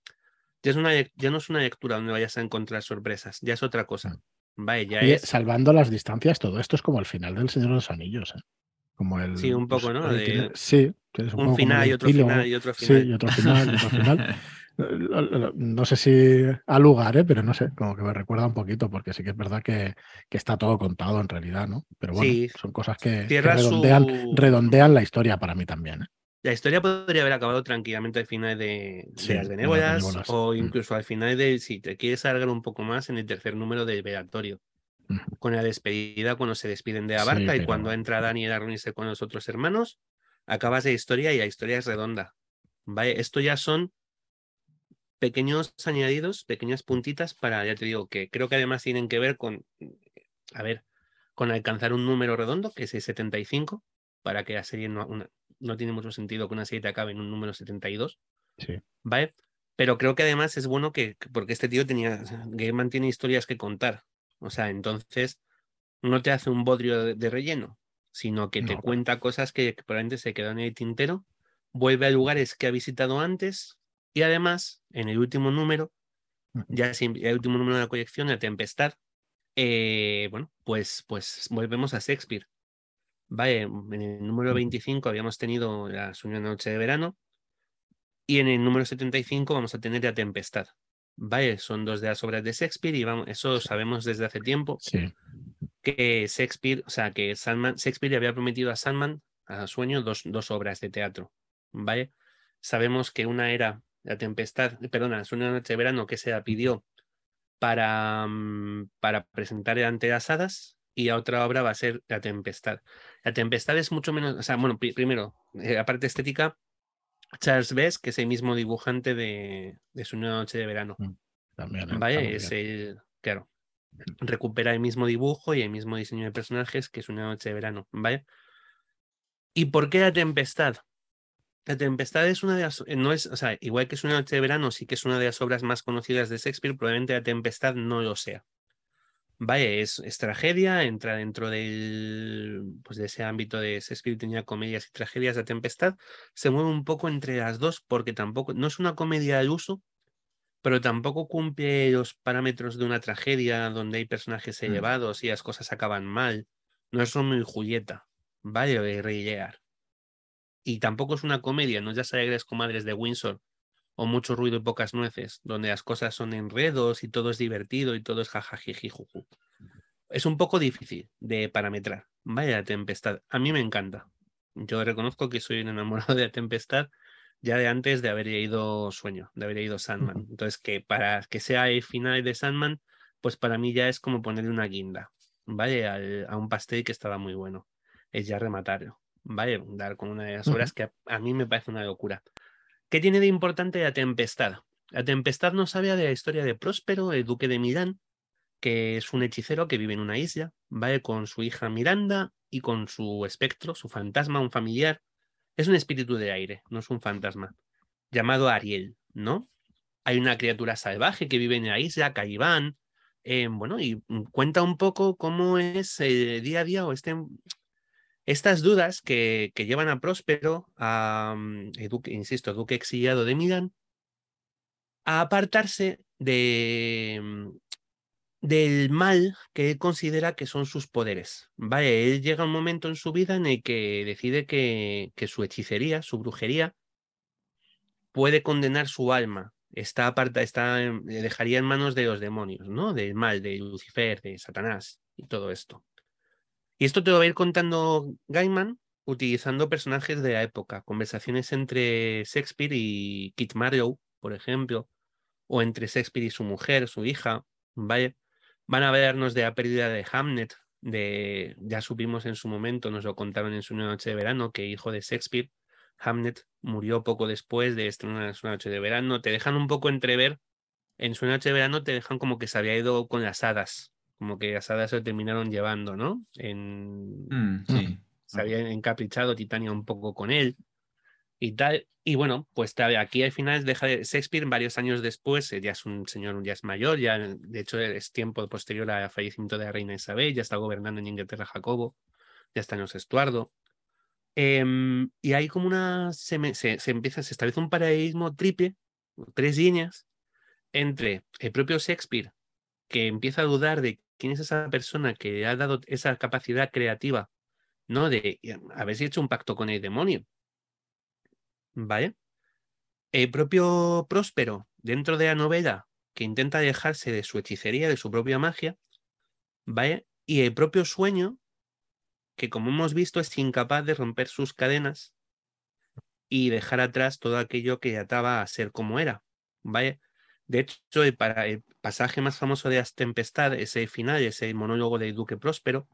ya, es una, ya no es una lectura donde vayas a encontrar sorpresas, ya es otra cosa. Mm. es... Salvando las distancias, todo esto es como el final del Señor de los Anillos. ¿eh? Como el, sí, un poco, ¿no? sí, un, final y otro final y otro final. Sí, y otro final y otro final. No sé si al lugar, ¿eh? pero no sé, como que me recuerda un poquito, porque sí que es verdad que, está todo contado en realidad, ¿no? Pero bueno, son cosas que, redondean, la historia para mí también. ¿eh? La historia podría haber acabado tranquilamente al final de, las benévolas, o mm. incluso al final de, si te quieres alargar un poco más, en el tercer número del velatorio. Con la despedida, cuando se despiden de Abarca y cuando entra Daniel a reunirse con los otros hermanos, acabas de historia y la historia es redonda. ¿Vale? Esto ya son pequeños añadidos, pequeñas puntitas para, ya te digo, que creo que además tienen que ver con, a ver, con alcanzar un número redondo, que es el 75, para que la serie no, no tiene mucho sentido que una serie te acabe en un número 72. Sí. ¿Vale? Pero creo que además es bueno que, porque este tío tenía, Gaiman tiene historias que contar. O sea, entonces no te hace un bodrio de, relleno, sino que te cuenta cosas que, que probablemente se quedan en el tintero, vuelve a lugares que ha visitado antes, y además, en el último número, ya el último número de la colección, La Tempestad, eh, bueno, pues, pues volvemos a Shakespeare. Vale, en el número 25 habíamos tenido la Sueño de Noche de Verano y en el número 75 vamos a tener La Tempestad. Vale, son dos de las obras de Shakespeare y vamos, eso sabemos desde hace tiempo Sí. que Shakespeare, o sea, que Sandman, Shakespeare le había prometido a Sandman, a Sueño, dos, dos obras de teatro. ¿Vale? Sabemos que una era La Tempestad, perdona, Sueño de Noche de Verano, que se la pidió para, mm, para presentar ante las hadas y la otra obra va a ser La Tempestad. La Tempestad es mucho menos, o sea, bueno, pri- primero, eh, la parte estética, Charles Best, que es el mismo dibujante de, de de Noche de Verano. También. está Vale, es el, claro, recupera el mismo dibujo y el mismo diseño de personajes que es una noche de verano, ¿vale? ¿Y por qué la tempestad? La tempestad es una de las, eh, no es, o sea, igual que es una noche de verano, sí que es una de las obras más conocidas de Shakespeare, probablemente la tempestad no lo sea. Vale, es, es tragedia, entra dentro del, pues de ese ámbito de Shakespeare, tenía comedias y tragedias, la tempestad se mueve un poco entre las dos porque tampoco, no es una comedia al uso, pero tampoco cumple los parámetros de una tragedia donde hay personajes Mm. elevados y las cosas acaban mal. No es Romeo y Julieta, ¿vale? O de Rey Lear. Y tampoco es una comedia, no es las alegres comadres de Windsor o mucho ruido y pocas nueces, donde las cosas son enredos y todo es divertido y todo es jajajijijuju. Es un poco difícil de parametrar. Vaya tempestad. A mí me encanta. Yo reconozco que soy un enamorado de la tempestad ya de antes de haber leído Sueño, de haber leído Sandman. Entonces, que para que sea el final de Sandman, pues para mí ya es como ponerle una guinda, ¿vale? Al- a un pastel que estaba muy bueno. Es ya rematarlo, ¿vale? Dar con una de las obras que a, a mí me parece una locura. ¿Qué tiene de importante la tempestad? La tempestad nos habla de la historia de Próspero, el duque de Milán, que es un hechicero que vive en una isla, ¿vale? Con su hija Miranda y con su espectro, su fantasma, un familiar. Es un espíritu de aire, no es un fantasma, llamado Ariel, ¿no? Hay una criatura salvaje que vive en la isla, Caiván, eh, bueno, y cuenta un poco cómo es el día a día o este, estas dudas que, llevan a Próspero, a, mm, insisto, duque exiliado de Milán, a apartarse mm, del mal que él considera que son sus poderes. Vale, él llega un momento en su vida en el que decide que, que su hechicería, su brujería, puede condenar su alma. Está aparta, está, le dejaría en manos de los demonios, ¿no? Del mal, de Lucifer, de Satanás y todo esto. Y esto te lo va a ir contando Gaiman utilizando personajes de la época, conversaciones entre Shakespeare y Kit Marlowe, por ejemplo, o entre Shakespeare y su mujer, su hija. Van a hablarnos de la pérdida de Hamnet, de, ya supimos en su momento, nos lo contaron en su noche de verano, que hijo de Shakespeare, Hamnet murió poco después de estrenar su noche de verano. Te dejan un poco entrever, en su noche de verano te dejan como que se había ido con las hadas, como que las hadas se lo terminaron llevando, ¿no? En, Mm, sí. se había encaprichado Titania un poco con él y tal. Y bueno, pues aquí al final deja de Shakespeare varios años después, eh, ya es un señor, ya es mayor, ya de hecho es tiempo posterior al fallecimiento de la reina Isabel, ya está gobernando en Inglaterra Jacobo, ya está en los Estuardo. Em, y hay como una, se, me- se, se empieza, se establece un paralelismo triple, tres líneas, entre el propio Shakespeare, que empieza a dudar de quién es esa persona que le ha dado esa capacidad creativa ¿no? De eh, haberse hecho un pacto con el demonio. ¿Vale? El propio Próspero, dentro de la novela, que intenta alejarse de su hechicería, de su propia magia, ¿vale? Y el propio sueño, que como hemos visto es incapaz de romper sus cadenas y dejar atrás todo aquello que ataba a ser como era, ¿vale? De hecho, el, para, el pasaje más famoso de las Tempestad, ese final, ese monólogo del Duque Próspero,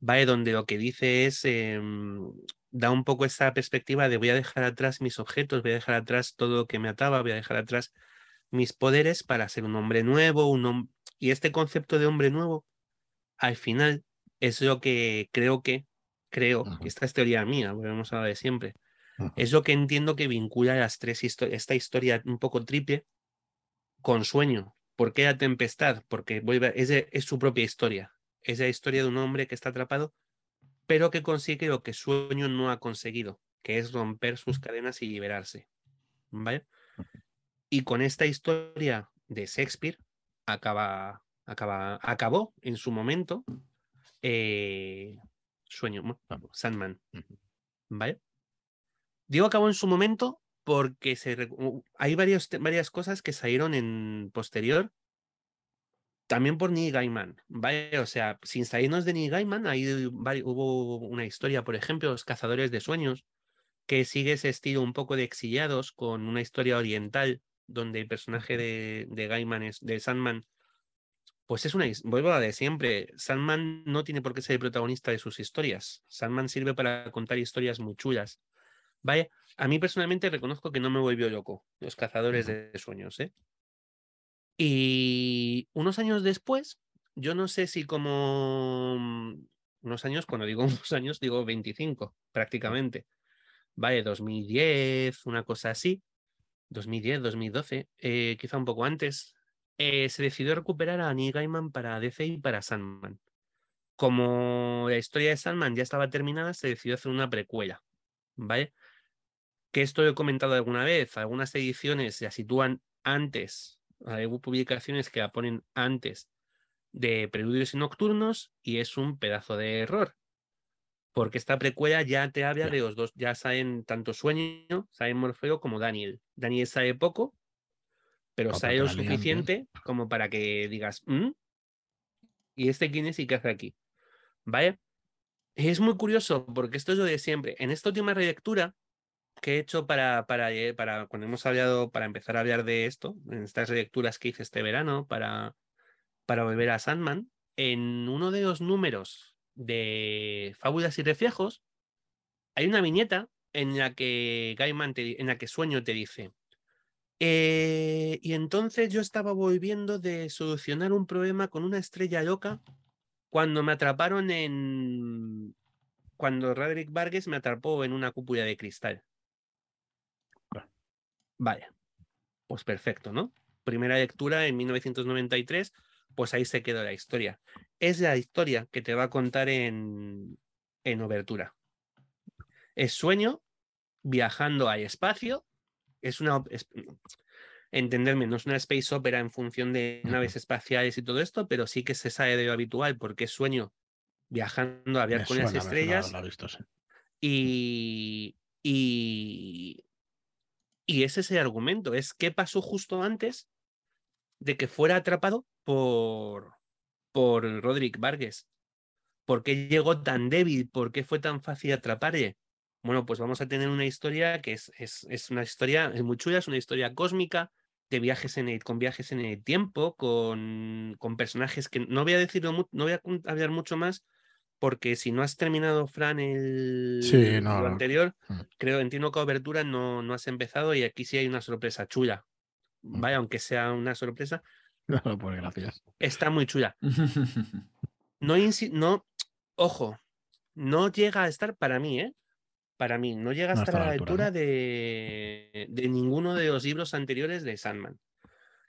¿vale? Donde lo que dice es, em, da un poco esa perspectiva de voy a dejar atrás mis objetos, voy a dejar atrás todo lo que me ataba, voy a dejar atrás mis poderes para ser un hombre nuevo, un hom- y este concepto de hombre nuevo, al final, es lo que creo que, creo, esta es teoría mía, volvemos a la de siempre, es lo que entiendo que vincula las tres esta historia un poco triple con sueño. ¿Por qué la tempestad? Porque vuelve, es, de- es su propia historia. Es la historia de un hombre que está atrapado, pero que consigue lo que sueño no ha conseguido, que es romper sus cadenas y liberarse. ¿Vale? Y con esta historia de Shakespeare acaba, acaba, acabó en su momento eh, Sueño, Sandman. ¿Vale? Digo acabó en su momento porque se, hay varios, varias cosas que salieron en posterior también por Neil Gaiman, ¿vale? O sea, sin salirnos de Neil Gaiman, ahí hubo una historia, por ejemplo, Los Cazadores de Sueños, que sigue ese estilo un poco de exiliados con una historia oriental donde el personaje de, de Gaiman, es, de Sandman, pues es una, vuelvo a de siempre, Sandman no tiene por qué ser el protagonista de sus historias. Sandman sirve para contar historias muy chulas. ¿Vale? A mí personalmente reconozco que no me volvió loco los cazadores de sueños, ¿eh? Y unos años después, yo no sé si como mm, unos años, cuando digo unos años, digo 25 prácticamente. Vale, 2010, una cosa así. 2010, 2012, eh, quizá un poco antes, eh, se decidió recuperar a Neil Gaiman para DC y para Sandman. Como la historia de Sandman ya estaba terminada, se decidió hacer una precuela. ¿Vale? Que esto lo he comentado alguna vez. Algunas ediciones se sitúan antes hay publicaciones que la ponen antes de Preludios y Nocturnos y es un pedazo de error. Porque esta precuela ya te habla de los dos, ya saben tanto Sueño, saben Morfeo como Daniel. Daniel sabe poco, pero sabe lo suficiente como para que digas, mm, ¿y este quién es y qué hace aquí? ¿Vale? Es muy curioso porque esto es lo de siempre. En esta última relectura, que he hecho para, eh, para cuando hemos hablado, para empezar a hablar de esto, en estas lecturas que hice este verano, para, para volver a Sandman, en uno de los números de Fábulas y Reflejos, hay una viñeta en la que Gaiman en la que Sueño te dice, eh, y entonces yo estaba volviendo de solucionar un problema con una estrella loca cuando me atraparon en... cuando Roderick Vargas me atrapó en una cúpula de cristal. Vale, pues perfecto, ¿no? Primera lectura en 1993, pues ahí se quedó la historia. Es la historia que te va a contar en, en Obertura. Es sueño, viajando al espacio, es una... entenderme, no es una space opera en función de naves espaciales y todo esto, pero sí que se sabe de lo habitual porque es sueño viajando a ver con las estrellas. y, y, y ese es el argumento, es qué pasó justo antes de que fuera atrapado por, por Roderick Vargas. ¿Por qué llegó tan débil? ¿Por qué fue tan fácil atraparle? Bueno, pues vamos a tener una historia que es, es, es una historia es muy chula, es una historia cósmica de viajes en el, con viajes en el tiempo, con, con personajes que no voy a decirlo, no voy a hablar mucho más, porque si no has terminado, Fran, el anterior, mm. creo, entiendo que abertura no, no has empezado y aquí sí hay una sorpresa chula. Mm. Vaya, aunque sea una sorpresa. No, gracias. Está muy chula. No, no, ojo, no llega a estar para mí, ¿eh? Para mí, no llega a estar a la altura, de, de ninguno de los libros anteriores de Sandman.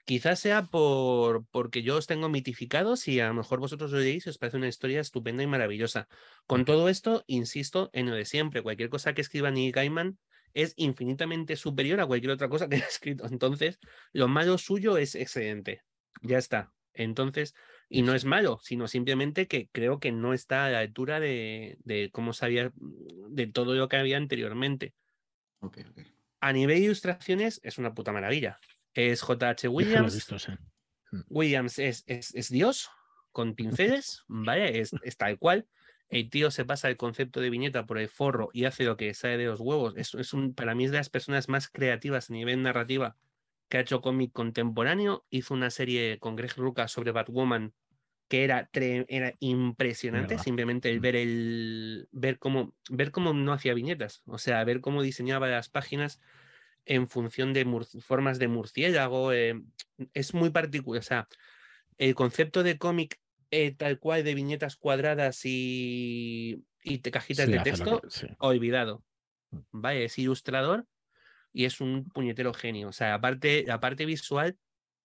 Quizás sea por, porque yo os tengo mitificados y a lo mejor vosotros lo leéis y os parece una historia estupenda y maravillosa. Con todo esto, insisto en lo de siempre, cualquier cosa que escriba Neil Gaiman es infinitamente superior a cualquier otra cosa que haya escrito. Entonces, lo malo suyo es excelente. Ya está. Entonces, y no es malo, sino simplemente que creo que no está a la altura de, de cómo sabía de todo lo que había anteriormente. A nivel de ilustraciones es una puta maravilla es JH Williams. Mm. Williams es, es, Dios, con pinceles, ¿vale? Es, es, tal cual. El tío se pasa el concepto de viñeta por el forro y hace lo que sale de los huevos. Es, es un, para mí es de las personas más creativas a nivel narrativa que ha hecho cómic contemporáneo. Hizo una serie con Greg Rucka sobre Batwoman que era, era impresionante, simplemente el mm. ver el ver cómo ver cómo no hacía viñetas, o sea, ver cómo diseñaba las páginas en función de formas de murciélago. Eh, es muy particular. O sea, el concepto de cómic eh, tal cual de viñetas cuadradas y, y cajitas de texto, olvidado. Mm. Vale, es ilustrador y es un puñetero genio. O sea, aparte, la parte visual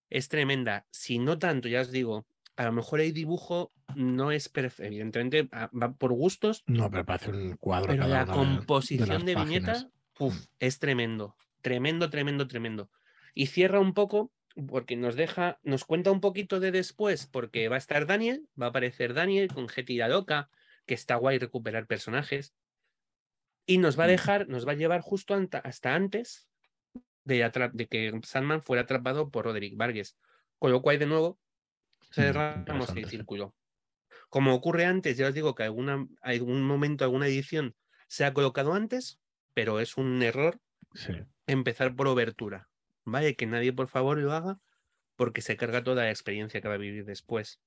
es tremenda. Si no tanto, ya os digo, a lo mejor el dibujo no es perfecto. Evidentemente, va por gustos. No, pero parece un cuadro. Pero la composición de, viñeta, mm. es tremendo. Tremendo, tremendo, tremendo. Y cierra un poco porque nos deja, nos cuenta un poquito de después, porque va a estar Daniel, va a aparecer Daniel con Getty la loca, que está guay recuperar personajes. Y nos va a dejar, nos va a llevar justo hasta antes de, de que Sandman fuera atrapado por Roderick Vargas. Con lo cual, de nuevo, cerramos el círculo. Como ocurre antes, ya os digo que alguna, algún momento, alguna edición se ha colocado antes, pero es un error empezar por obertura. ¿Vale? Que nadie, por favor, lo haga porque se carga toda la experiencia que va a vivir después.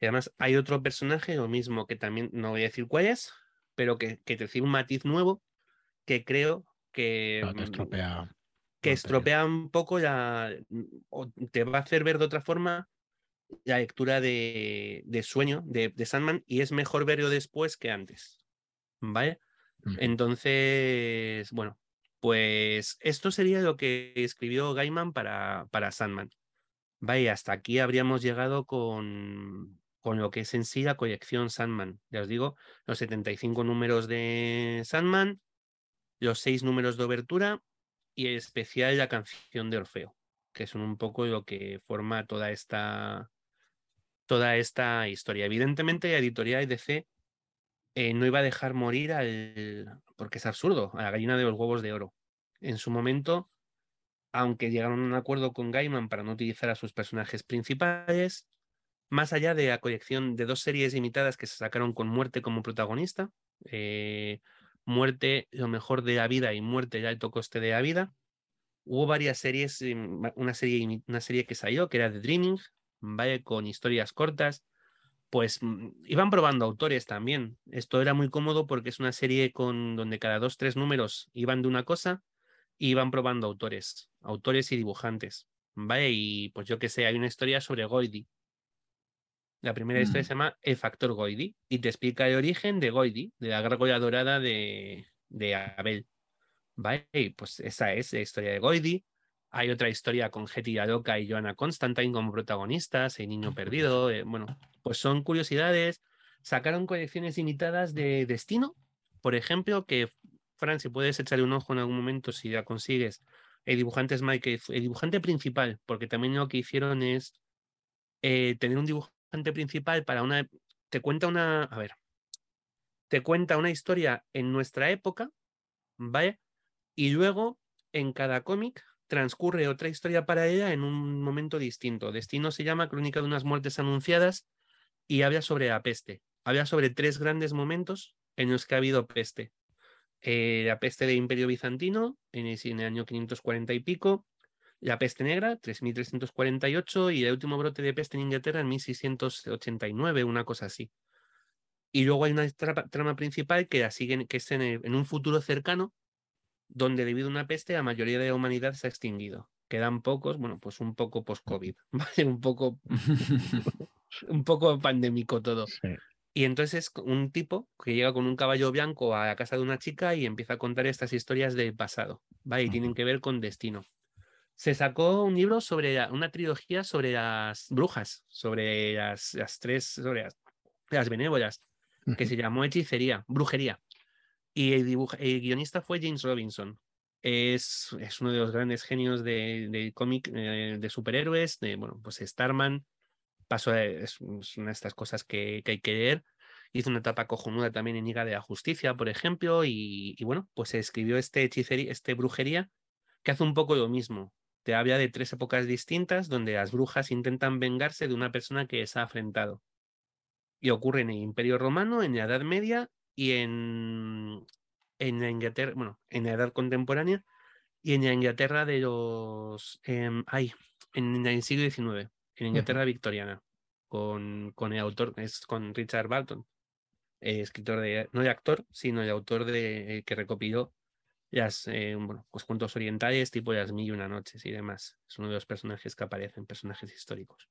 Y además hay otro personaje, lo mismo que también, no voy a decir cuál es, pero que, que te decir un matiz nuevo que creo que, estropea, que estropea un poco la, o te va a hacer ver de otra forma la lectura de, sueño de, Sandman y es mejor verlo después que antes. ¿Vale? Entonces, bueno, pues esto sería lo que escribió Gaiman para, para Sandman. Vale, hasta aquí habríamos llegado con, con lo que es en sí la colección Sandman. Ya os digo, los 75 números de Sandman, los 6 números de obertura y en especial la canción de Orfeo, que son un poco lo que forma toda esta, toda esta historia. Evidentemente, la editorial DC eh, no iba a dejar morir al, porque es absurdo, a la gallina de los huevos de oro. En su momento, aunque llegaron a un acuerdo con Gaiman para no utilizar a sus personajes principales, más allá de la colección de dos series limitadas que se sacaron con Muerte como protagonista, eh, Muerte, lo mejor de la vida y Muerte, el alto coste de la vida, hubo varias series, em, una serie, una serie que salió, que era The Dreaming, ¿vale? Con historias cortas, pues mm, iban probando autores también. Esto era muy cómodo porque es una serie con donde cada dos, tres números iban de una cosa y iban probando autores, autores y dibujantes. ¿Vale? Y pues yo que sé, hay una historia sobre Goidi. La primera historia mm. se llama El Factor Goidi y te explica el origen de Goidi, de la gárgola dorada de, de Abel. ¿Vale? Y pues esa es la historia de Goidi. Hay otra historia con Hetty Adoka y Joanna Constantine como protagonistas, El Niño Perdido. Eh, bueno, pues son curiosidades. Sacaron colecciones limitadas de Destino, por ejemplo, que Fran, si puedes echarle un ojo en algún momento, si ya consigues. El dibujante es Mike, el dibujante principal, porque también lo que hicieron es eh, tener un dibujante principal para una. Te cuenta una. A ver. Te cuenta una historia en nuestra época, ¿vale? Y luego, en cada cómic, transcurre otra historia para ella en un momento distinto. Destino se llama Crónica de unas muertes anunciadas y habla sobre la peste. Habla sobre tres grandes momentos en los que ha habido peste. Eh, la peste de Imperio Bizantino en el, año 540 y pico, la peste negra, 3348, y el último brote de peste en Inglaterra en 1689, una cosa así. Y luego hay una trama principal que, la que es en un futuro cercano, donde debido a una peste la mayoría de la humanidad se ha extinguido. Quedan pocos, bueno, pues un poco post-COVID, ¿vale? Un poco, un poco pandémico todo. Y entonces es un tipo que llega con un caballo blanco a la casa de una chica y empieza a contar estas historias del pasado, ¿vale? Y tienen que ver con destino. Se sacó un libro sobre una trilogía sobre las brujas, sobre las, las tres, sobre las benévolas, que se llamó Hechicería, Brujería. Y el, guionista fue James Robinson. Es, es, uno de los grandes genios de, de cómic eh, de superhéroes, de, bueno, pues Starman. Pasó, es, una de estas cosas que, hay que leer. Hizo una etapa cojonuda también en Liga de la Justicia, por ejemplo, y, bueno, pues se escribió este hechicería, este brujería, que hace un poco lo mismo. Te habla de tres épocas distintas donde las brujas intentan vengarse de una persona que les ha afrentado. Y ocurre en el Imperio Romano, en la Edad Media y en, en la Inglaterra, bueno, en la edad contemporánea y en la Inglaterra de los, eh, ay, en, el siglo XIX, en Inglaterra victoriana, con, con el autor, es con Richard Barton, escritor de, no de actor, sino de autor de, eh, que recopiló las, eh, bueno, pues cuentos orientales tipo Las Mil y Una Noches y demás. Es uno de los personajes que aparecen, personajes históricos.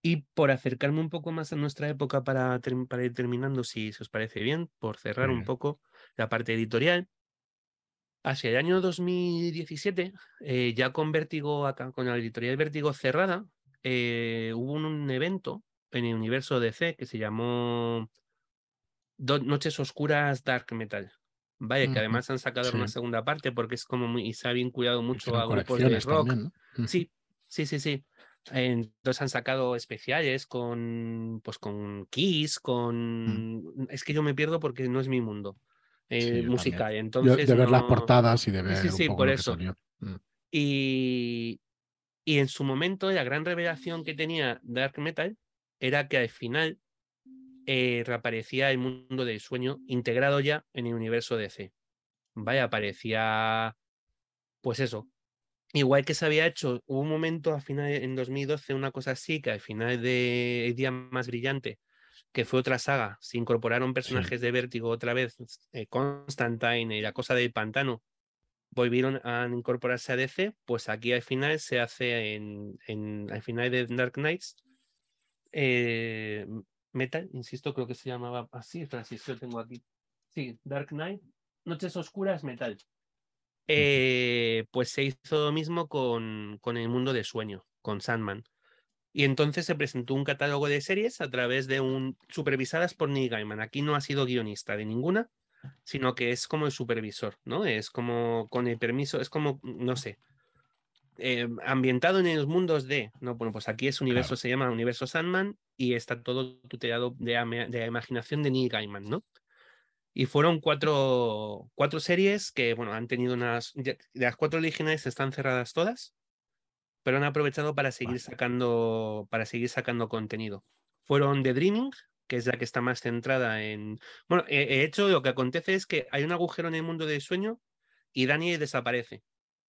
Y por acercarme un poco más a nuestra época para, para ir terminando, si, os parece bien, por cerrar un poco la parte editorial, hacia el año 2017, eh, ya con Vértigo, acá, con la editorial Vértigo cerrada, eh, hubo un, evento en el universo DC que se llamó Noches Oscuras Dark Metal. Vaya, que además han sacado sí. una segunda parte porque es como muy, y se ha vinculado mucho a grupos de rock. también, ¿no? Sí, sí, sí, sí. Entonces han sacado especiales con, pues con Kiss, con... Es que yo me pierdo porque no es mi mundo eh, musical. Entonces de ver las portadas y de ver sí, un sí, poco por lo eso. Mm. Y, y en su momento la gran revelación que tenía Dark Metal era que al final eh, reaparecía el mundo del sueño integrado ya en el universo DC. Vaya, aparecía, pues eso. Igual que se había hecho, hubo un momento a final, en 2012, una cosa así, que al final de El Día Más Brillante, que fue otra saga, se incorporaron personajes de Vértigo otra vez, eh, Constantine y la cosa del pantano, volvieron a incorporarse a DC, pues aquí al final se hace en, en al final de Dark Knights eh, Metal, insisto, creo que se llamaba así, Francis, lo tengo aquí. Sí, Dark Knight, Noches Oscuras Metal. Eh, pues se hizo lo mismo con, con el mundo de sueño, con Sandman. Y entonces se presentó un catálogo de series a través de un. supervisadas por Neil Gaiman. Aquí no ha sido guionista de ninguna, sino que es como el supervisor, ¿no? Es como con el permiso, es como, no sé. eh, ambientado en los mundos de. No, bueno, pues aquí es universo, Claro. se llama Universo Sandman y está todo tutelado de, de la imaginación de Neil Gaiman, ¿no? Y fueron cuatro, cuatro series que, bueno, han tenido unas. De las cuatro originales están cerradas todas, pero han aprovechado para seguir Vale. sacando, para seguir sacando contenido. Fueron The Dreaming, que es la que está más centrada en. Bueno, de hecho, lo que acontece es que hay un agujero en el mundo del sueño y Daniel desaparece.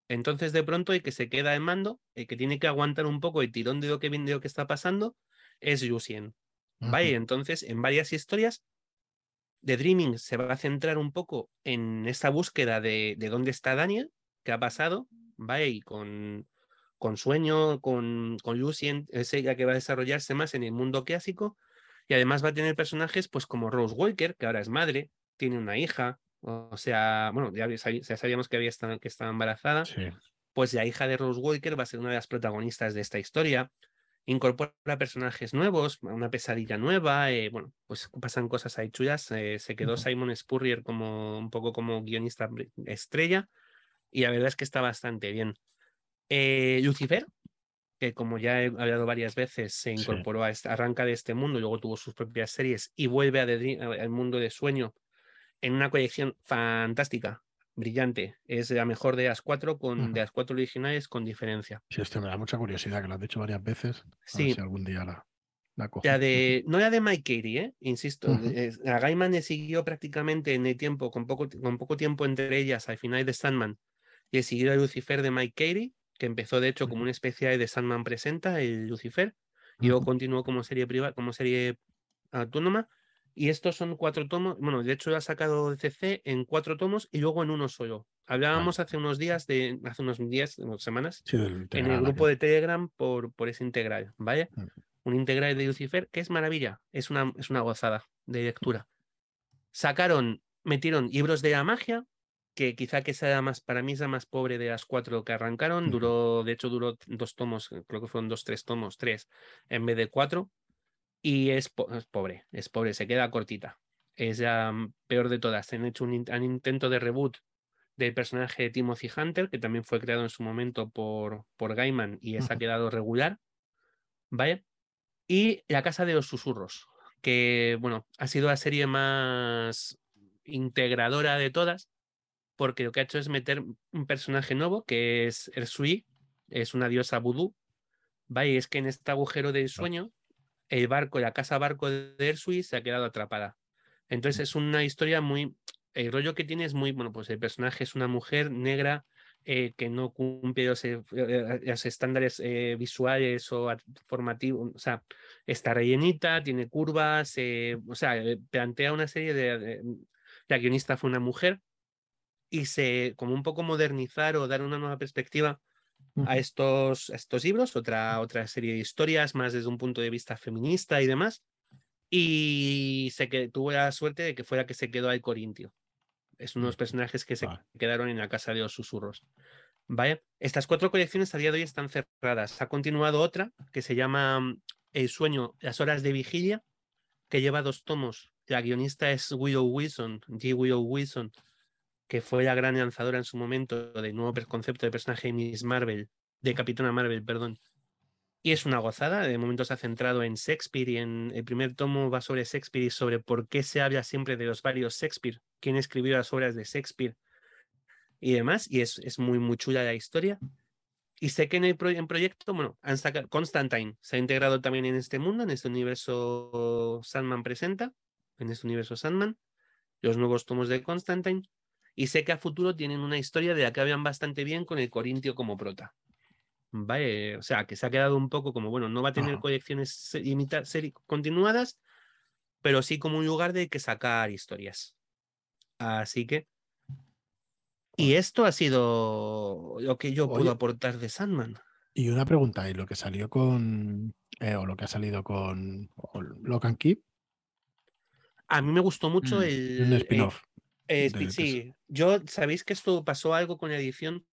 Entonces, de pronto, el que se queda en mando, el que tiene que aguantar un poco el tirón de lo que, viene- de lo que está pasando, es Lucien. Vaya, Ujú. entonces, en varias historias, The Dreaming se va a centrar un poco en esta búsqueda de, de dónde está Daniel, qué ha pasado, ¿vale? Y con, con Sueño, con, con Lucien, es ella que va a desarrollarse más en el mundo clásico, y además va a tener personajes pues como Rose Walker, que ahora es madre, tiene una hija, o sea, bueno, ya, sabíamos que, había estado, que estaba embarazada, Sí. pues la hija de Rose Walker va a ser una de las protagonistas de esta historia. Incorpora personajes nuevos, una pesadilla nueva, eh, bueno, pues pasan cosas ahí chulas. eh, se quedó. Simon Spurrier como un poco como guionista estrella y la verdad es que está bastante bien. Eh, Lucifer, que como ya he hablado varias veces, se Sí. incorporó a este, arranca de este mundo luego tuvo sus propias series y vuelve a Dream- al mundo de sueño en una colección fantástica, brillante. Es la mejor de las cuatro, con, de las cuatro originales con diferencia. Sí, esto me da mucha curiosidad, que lo has dicho varias veces. A ver Sí. si algún día la, la cojo. La de, no la de Mike Carey, ¿eh? insisto. Eh, A Gaiman le siguió prácticamente en el tiempo, con poco, con poco tiempo entre ellas, al final de Sandman, y le siguió a Lucifer de Mike Carey, que empezó de hecho como una especie de Sandman presenta, el Lucifer, y luego continuó como serie privada, como serie autónoma. Y estos son cuatro tomos. Bueno, de hecho lo ha sacado DCC en cuatro tomos y luego en uno solo. Hablábamos hace unos días de, hace unos días, unas semanas, Sí, del en el grupo de Telegram por, por ese integral, ¿vale? Mm. Un integral de Lucifer que es maravilla, es una, es una gozada de lectura. Sacaron, metieron libros de la magia, que quizá que sea más, para mí es la más pobre de las cuatro que arrancaron. Duró, de hecho, duró dos tomos, creo que fueron dos, tres tomos, tres, en vez de cuatro. Y es, po- es pobre, es pobre, se queda cortita. Es la mm, peor de todas. Han hecho un, in- un intento de reboot del personaje de Timothy Hunter, que también fue creado en su momento por, por Gaiman y esa ha quedado regular. ¿Vale? Y La Casa de los Susurros, que bueno, ha sido la serie más integradora de todas, porque lo que ha hecho es meter un personaje nuevo, que es Ersui, es una diosa vudú. ¿vale? Y es que en este agujero del sueño, el barco, la casa barco de Ersui se ha quedado atrapada. Entonces es una historia muy. El rollo que tiene es muy. Bueno, pues el personaje es una mujer negra eh, que no cumple los, eh, eh, los estándares eh, visuales o at- formativos. O sea, está rellenita, tiene curvas, o sea, plantea una serie de- La guionista fue una mujer y se. como un poco modernizar o dar una nueva perspectiva a estos, a estos libros, otra, otra serie de historias más desde un punto de vista feminista y demás. Y se que, tuvo la suerte de que fuera que se quedó al Corintio. Es uno de los personajes que se Vale. quedaron en la Casa de los Susurros. Vaya, estas cuatro colecciones a día de hoy están cerradas. Ha continuado otra que se llama mm, El sueño, las horas de vigilia, que lleva dos tomos. La guionista es Willow Wilson, G. Willow Wilson, que fue la gran lanzadora en su momento del nuevo concepto de personaje de Miss Marvel, de Capitana Marvel, perdón. Y es una gozada, de momento se ha centrado en Shakespeare y en el primer tomo va sobre Shakespeare y sobre por qué se habla siempre de los varios Shakespeare, quién escribió las obras de Shakespeare y demás, y es, es muy, muy chula la historia. Y sé que en el en proyecto, bueno, han sacado, Constantine se ha integrado también en este mundo, en este universo Sandman presenta, en este universo Sandman, los nuevos tomos de Constantine, y sé que a futuro tienen una historia de la que hablan bastante bien con el Corintio como prota. Vale, o sea, que se ha quedado un poco como, bueno, no va a tener colecciones continuadas, pero sí como un lugar de que sacar historias. Así que y esto ha sido lo que yo puedo aportar de Sandman. Y una pregunta, ¿y lo que salió con, eh, o lo que ha salido con Lock and Keep? A mí me gustó mucho mm, el... Un spin-off. Sí, yo, ¿sabéis que esto pasó algo con la edición?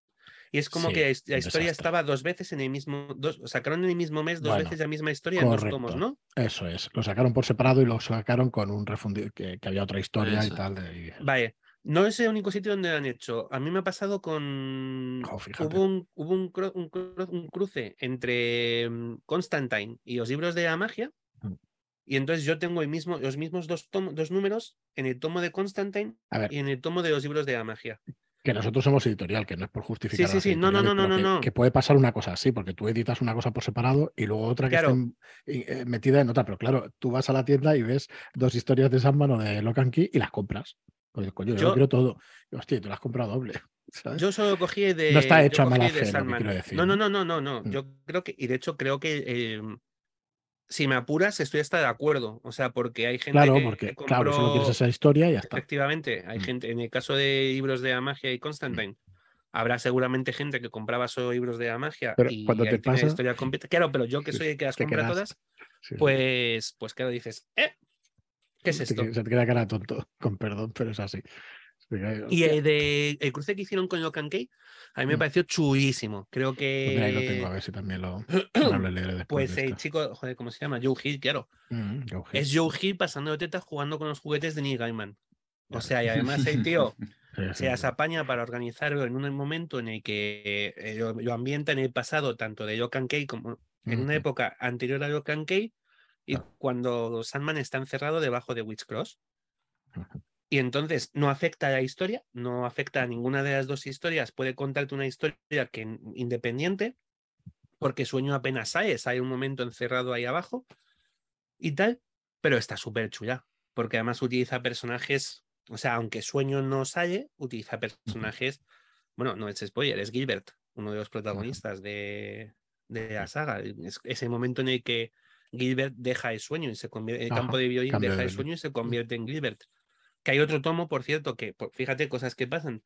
Y es como que la historia estaba dos veces en el mismo, dos, sacaron en el mismo mes dos veces la misma historia en dos tomos, ¿no? Eso es, lo sacaron por separado y lo sacaron con un refundido, que, había otra historia y tal. Vale, no es el único sitio donde lo han hecho. A mí me ha pasado con. Oh, hubo un, hubo un, cruce entre mm, Constantine y los libros de la magia. Mm. Y entonces yo tengo el mismo, los mismos dos, dos números en el tomo de Constantine y en el tomo de los libros de la magia. Que nosotros somos editorial, que no es por justificar. Sí, sí, sí. No, no, no, no, no, que, puede pasar una cosa así, porque tú editas una cosa por separado y luego otra que esté eh, metida en otra. Pero claro, tú vas a la tienda y ves dos historias de Sandman o de Locan Key y las compras. Oye, coño, yo, quiero todo. Hostia, tú lo has comprado doble. Yo solo cogí de. No está hecho a mala fe, quiero decir. No, no, no, no, no, no. Mm. Yo creo que, y de hecho creo que em, si me apuras, estoy hasta de acuerdo. O sea, porque hay gente claro, que. Porque, Claro, solo quieres esa historia y ya está. Efectivamente, hay mm. gente. En el caso de libros de la magia y Constantine. Habrá seguramente gente que compraba solo libros de la magia pero y cuando te pasa... historia completa. Claro, pero yo que soy el que las compra todas, pues, pues claro, dices, ¿eh? ¿Qué es esto? Se te queda cara tonto, con perdón, pero es así. Y el, de, el cruce que hicieron con Locan Key, a mí me mm. pareció chulísimo. Creo que. Pues ahí lo tengo, a ver si también lo, después. Pues el chico, joder, ¿cómo se llama? Joe Hill, claro. Mm, es Joe Hill pasando de tetas jugando con los juguetes de Neil Gaiman. O sea, y además el tío se las apaña para organizarlo en un momento en el que eh, lo, ambienta en el pasado, tanto de Locan Key como en una época anterior a Locan Key, y cuando Sandman está encerrado debajo de Witch Cross. Y entonces no afecta a la historia, no afecta a ninguna de las dos historias. Puede contarte una historia que independiente, porque sueño apenas sale, sale un momento encerrado ahí abajo y tal, pero está súper chula, porque además utiliza personajes, o sea, aunque sueño no sale, utiliza personajes, bueno, no es spoiler, es Gilbert, uno de los protagonistas de, de la saga. Es ese momento en el que Gilbert deja el sueño y se convierte, el campo de violín deja el sueño y se convierte en Gilbert. Que hay otro tomo, por cierto, que fíjate cosas que pasan.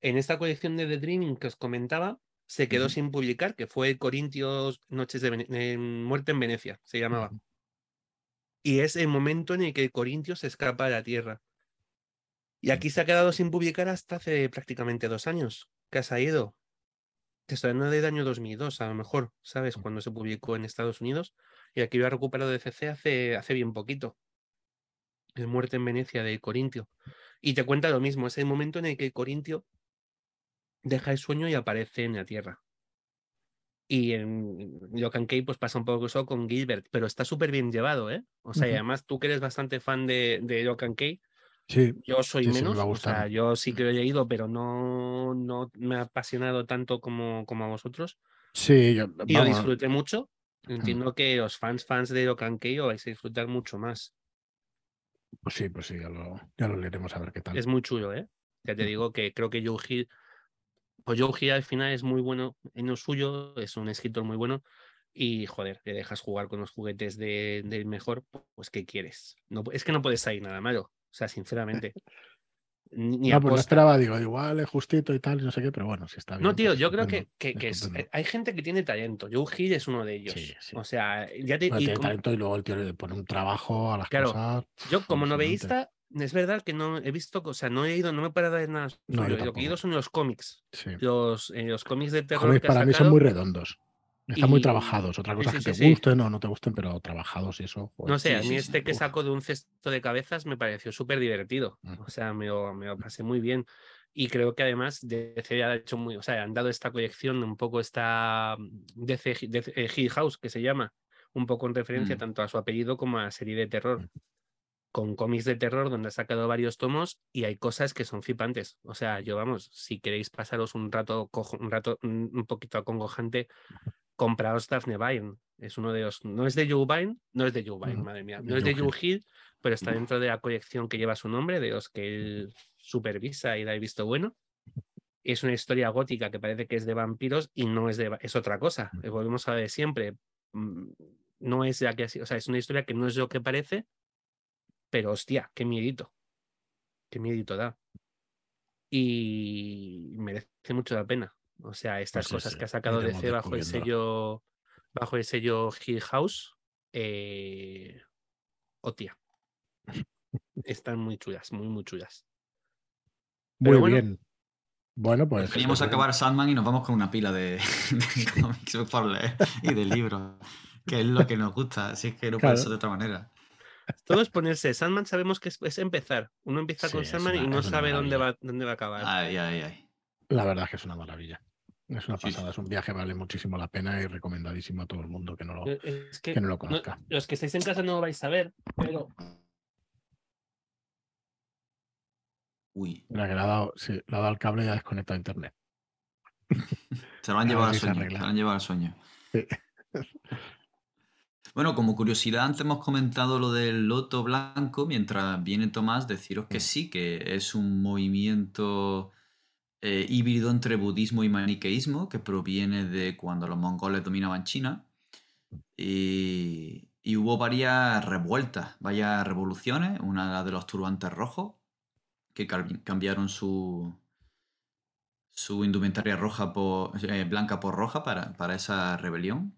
En esta colección de The Dreaming que os comentaba, se quedó sin publicar, que fue Corintios Noches de Muerte en Venecia, se llamaba. Y es el momento en el que Corintios se escapa de la Tierra. Y aquí se ha quedado sin publicar hasta hace prácticamente dos años, que ha salido. Te estoy hablando del año 2002, a lo mejor, ¿sabes? Cuando se publicó en Estados Unidos. Y aquí lo ha recuperado de CC hace, hace bien poquito. El muerte en Venecia de Corintio. Y te cuenta lo mismo, es el momento en el que Corintio deja el sueño y aparece en la Tierra. Y en Locan Key pues pasa un poco eso con Gilbert, pero está súper bien llevado, ¿eh? O sea, y además tú que eres bastante fan de, de Locan Key, sí, yo soy menos, o sea, yo sí que lo he leído, pero no, no me ha apasionado tanto como, como a vosotros. Sí, yo, y lo disfruté mucho. Entiendo que los fans fans de Locan Key vais a disfrutar mucho más. Pues sí, pues sí, ya lo, ya lo leeremos a ver qué tal. Es muy chulo, ¿eh? Ya te digo que creo que Joe Hill, pues Joe Hill al final es muy bueno en lo suyo, es un escritor muy bueno y joder, le dejas jugar con los juguetes del de mejor, pues ¿qué quieres? No, es que no puedes salir nada malo, o sea, sinceramente. no, pues esperaba, digo, igual es justito y tal, no sé qué, pero bueno, si está bien. No, tío, yo creo que, que, eh, hay gente que tiene talento. Joe Hill es uno de ellos. O sea, ya te, tiene talento y luego el tío le pone un trabajo a las claro, cosas. Yo, como novelista, es verdad que no he visto, o sea, no he ido, no me he parado de nada. No, lo que he ido son los cómics. Los, eh, los cómics de terror. para mí son muy redondos. Están muy trabajados. Otra cosa que te gusten o no te gusten, pero trabajados y eso. no sé, a mí este que saco de un cesto de cabezas me pareció súper divertido. O sea, me lo, me pasé muy bien. Y creo que además DC ha hecho muy, o sea, han dado esta colección, un poco esta DC, DC Hill House, que se llama, un poco en referencia Mm. tanto a su apellido como a la serie de terror, con cómics de terror donde ha sacado varios tomos y hay cosas que son flipantes. O sea, yo vamos, si queréis pasaros un rato, un rato un un poquito acongojante, compraos Daphne Byrne. Es uno de los, no es de Joe Byrne, no es de Joe Byrne, madre mía, De no es de Joe Hill, pero está dentro de la colección que lleva su nombre, de los que él supervisa y da el visto bueno. Es una historia gótica que parece que es de vampiros y no es de es otra cosa. Eh, Volvemos a de siempre. Mm, No es la que así, o sea, es una historia que no es lo que parece, pero hostia, qué miedito. Qué miedito da. Y merece mucho la pena. O sea, estas sí, cosas sí, que ha sacado DC bajo el sello, bajo el sello Hill House, eh, hostia. Están muy chulas, muy, muy chulas. Muy bueno. bien. Bueno, pues. Eh, acabar Sandman y nos vamos con una pila de, de cómics por leer y de libros, que es lo que nos gusta, así es que no Claro. puede ser de otra manera. Todo es ponerse. Sandman sabemos que es, es empezar. Uno empieza Sí, con Sandman y no sabe dónde va, dónde va a acabar. Ay, ay, ay. La verdad es que es una maravilla. Es una Sí, pasada, es un viaje, vale muchísimo la pena y recomendadísimo a todo el mundo que no lo, Eh, Es que, que no lo no- conozca. los que estáis en casa no lo vais a ver, pero Uy, Mira que le ha dado, sí, le ha dado el cable y ha desconectado internet. se lo han A llevado al se sueño. Se lo han llevado al sueño. Sí. Bueno, como curiosidad, antes hemos comentado lo del loto blanco, mientras viene Tomás, deciros que Mm. sí, que es un movimiento eh, híbrido entre budismo y maniqueísmo, que proviene de cuando los mongoles dominaban China. Y, y hubo varias revueltas, varias revoluciones, una de los turbantes rojos, que cambiaron su, su indumentaria roja por, eh, blanca por roja para, para esa rebelión.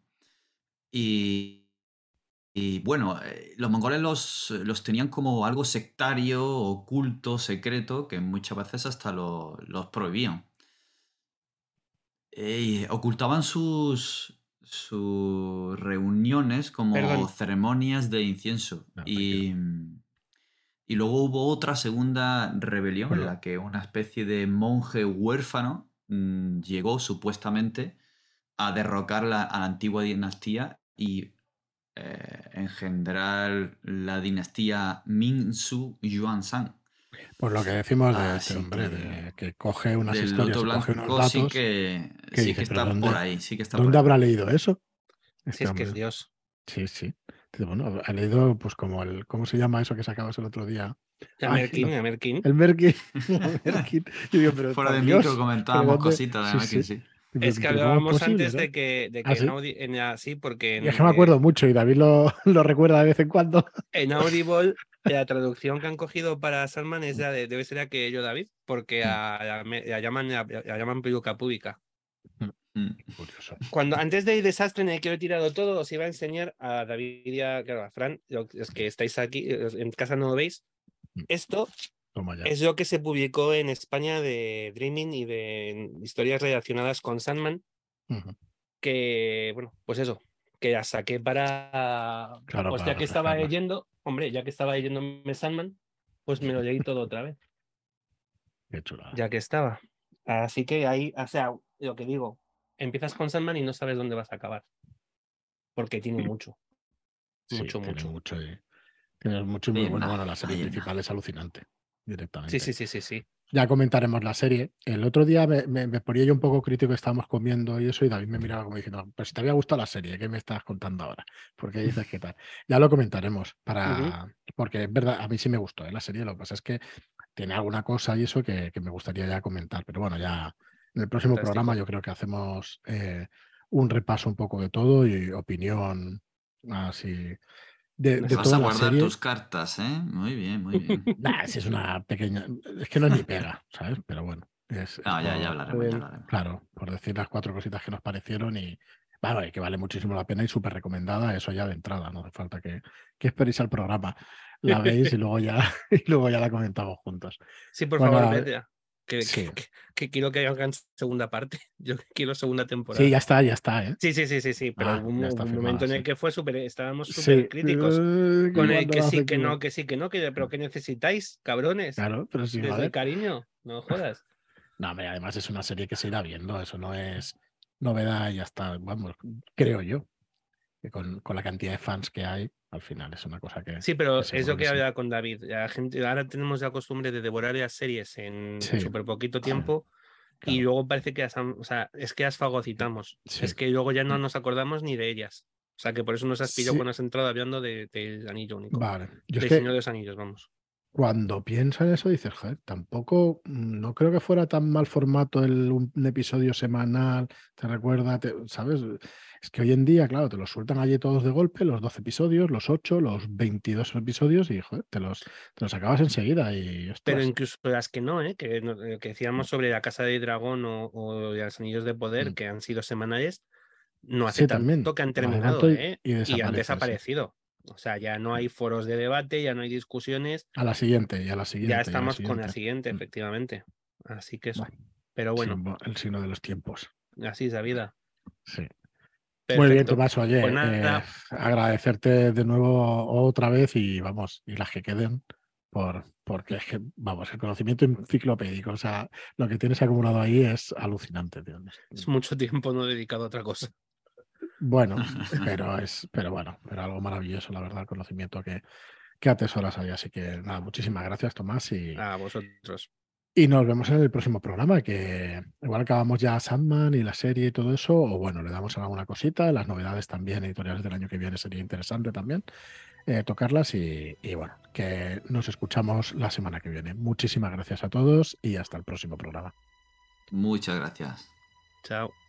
Y, y bueno, eh, los mongoles los, los tenían como algo sectario, oculto, secreto, que muchas veces hasta lo- los prohibían. Eh, ocultaban sus, sus reuniones como Perdón. ceremonias de incienso. No, y, y luego hubo otra segunda rebelión en la que una especie de monje huérfano mm, llegó supuestamente a derrocar la, a la antigua dinastía y eh, engendrar la dinastía Ming-Su Yuan-San. Por lo que decimos de este Así hombre, que de que coge unas Del historias, loto coge unos blanco datos. sí que, sí dices, que "¿Pero está dónde- por ahí, sí que está por ¿Dónde ahí. habrá leído eso? si Este es que es. Dios. Sí, sí. Bueno, ha leído, pues como el, ¿cómo se llama eso que sacabas el otro día? Merkin, no. Merkin. El Merkin. el Merkin. Yo digo, pero Fuera de Dios, micro comentábamos cositas de Sí, sí. sí. Es que pero ¿cómo es hablábamos posible, antes no? de que, de que ¿Ah, en, sí? Audi- en la- sí, porque en, que me acuerdo eh, mucho y David lo, lo recuerda de vez en cuando. en Audible la traducción que han cogido para Salman es la de, debe ser la que yo David, porque Mm. a- la, llaman la, la llaman peluca pública. Mm. Curioso. Cuando antes del desastre en el que lo he tirado todo, os iba a enseñar a David y a, claro, a Fran, lo- los que estáis aquí, los- en casa no lo veis. Mm. Esto. Es lo que se publicó en España de Dreaming y de historias relacionadas con Sandman, que, bueno, pues eso, que la saqué para, Claro, pues para ya que estaba leyendo, hombre, ya que estaba leyéndome Sandman, pues me lo leí todo otra vez, Qué chulada. ya que estaba. Así que ahí, o sea, lo que digo, empiezas con Sandman y no sabes dónde vas a acabar, porque tiene mucho. Sí, mucho, tiene mucho. mucho y- tiene mucho y muy bueno. Bueno, la serie principal es alucinante. Directamente. Sí, sí, sí, sí, sí. Ya comentaremos la serie. El otro día me, me- me ponía yo un poco crítico, estábamos comiendo y eso, y David me miraba como diciendo, pero si te había gustado la serie, ¿qué me estás contando ahora? Porque dices que tal. Ya lo comentaremos, para... porque es verdad, a mí sí me gustó ¿eh? la serie, lo que pasa es que tiene alguna cosa y eso que, que me gustaría ya comentar, pero bueno, ya en el próximo Fantástico. programa yo creo que hacemos eh, un repaso un poco de todo y opinión así de, Vas toda a la guardar serie. tus cartas, ¿eh? Muy bien, muy bien. Nah, es una pequeña, es que no es ni pega, ¿sabes? Pero bueno, es, No, es ya, por- ya hablaremos, ya hablaremos. Claro, por decir las cuatro cositas que nos parecieron y vale, que vale muchísimo la pena y súper recomendada, eso ya de entrada, no hace falta que, que esperéis al programa. La veis y luego ya, y luego ya la comentamos juntos. Sí, por Bueno, favor, a- vedla, Que, sí. que, que- que quiero que hagan segunda parte. Yo quiero segunda temporada. Sí, ya está, ya está, ¿eh? Sí, sí, sí, sí, sí, pero Ah, hubo un, momento en el que fue súper, estábamos súper críticos eh, con el que sí, que no, que sí, que no, que pero que necesitáis, cabrones, Claro, pero sí, desde el cariño, no jodas. No, hombre, además es una serie que se irá viendo, eso no es novedad y ya está. Vamos, creo yo. Que con, con la cantidad de fans que hay, al final es una cosa que. Sí, pero que es lo que sí. hablaba con David. La gente, ahora tenemos la costumbre de devorar las series en Sí. súper poquito tiempo y Claro. luego parece que las, han- o sea, es que las fagocitamos. Sí. Es que luego ya no nos acordamos ni de ellas. O sea, que por eso nos has pillado cuando has entrado hablando de- del anillo único. Vale. Yo del Señor de los Anillos, vamos. cuando piensas en eso dices, joder, tampoco, mm, no creo que fuera tan mal formato el, un, un episodio semanal, te recuerda, te- ¿sabes? Es que hoy en día, claro, te los sueltan allí todos de golpe, los 12 episodios, los 8, los 22 episodios y, joder, te los, te los acabas enseguida y, Pero incluso las que no, ¿eh? que, eh, que decíamos sobre la Casa de Dragón o, o los Anillos de Poder, Mm. que han sido semanales, no hace Sí, tanto que han terminado y- ¿eh? y y han desaparecido. O sea, ya no hay foros de debate, ya no hay discusiones, a la siguiente y a la siguiente. ya la estamos con la siguiente. Mm. efectivamente. Así que eso. Bueno, Pero bueno, el signo de los tiempos. así es la vida. Sí. Muy bien. Tomás. Oye, Pues eh, agradecerte de nuevo otra vez y vamos, y las que queden, por, porque es que, vamos, el conocimiento enciclopédico, o sea, lo que tienes acumulado ahí es alucinante, tío. Es mucho tiempo no dedicado a otra cosa. Bueno, pero es, pero bueno, pero algo maravilloso, la verdad, el conocimiento que, que atesoras ahí. Así que nada, muchísimas gracias, Tomás, y, A vosotros. Y nos vemos en el próximo programa, que igual acabamos ya Sandman y la serie y todo eso, o bueno, le damos alguna cosita, las novedades también editoriales del año que viene sería interesante también eh, tocarlas y, y bueno, que nos escuchamos la semana que viene. Muchísimas gracias a todos y hasta el próximo programa. Muchas gracias. Chao.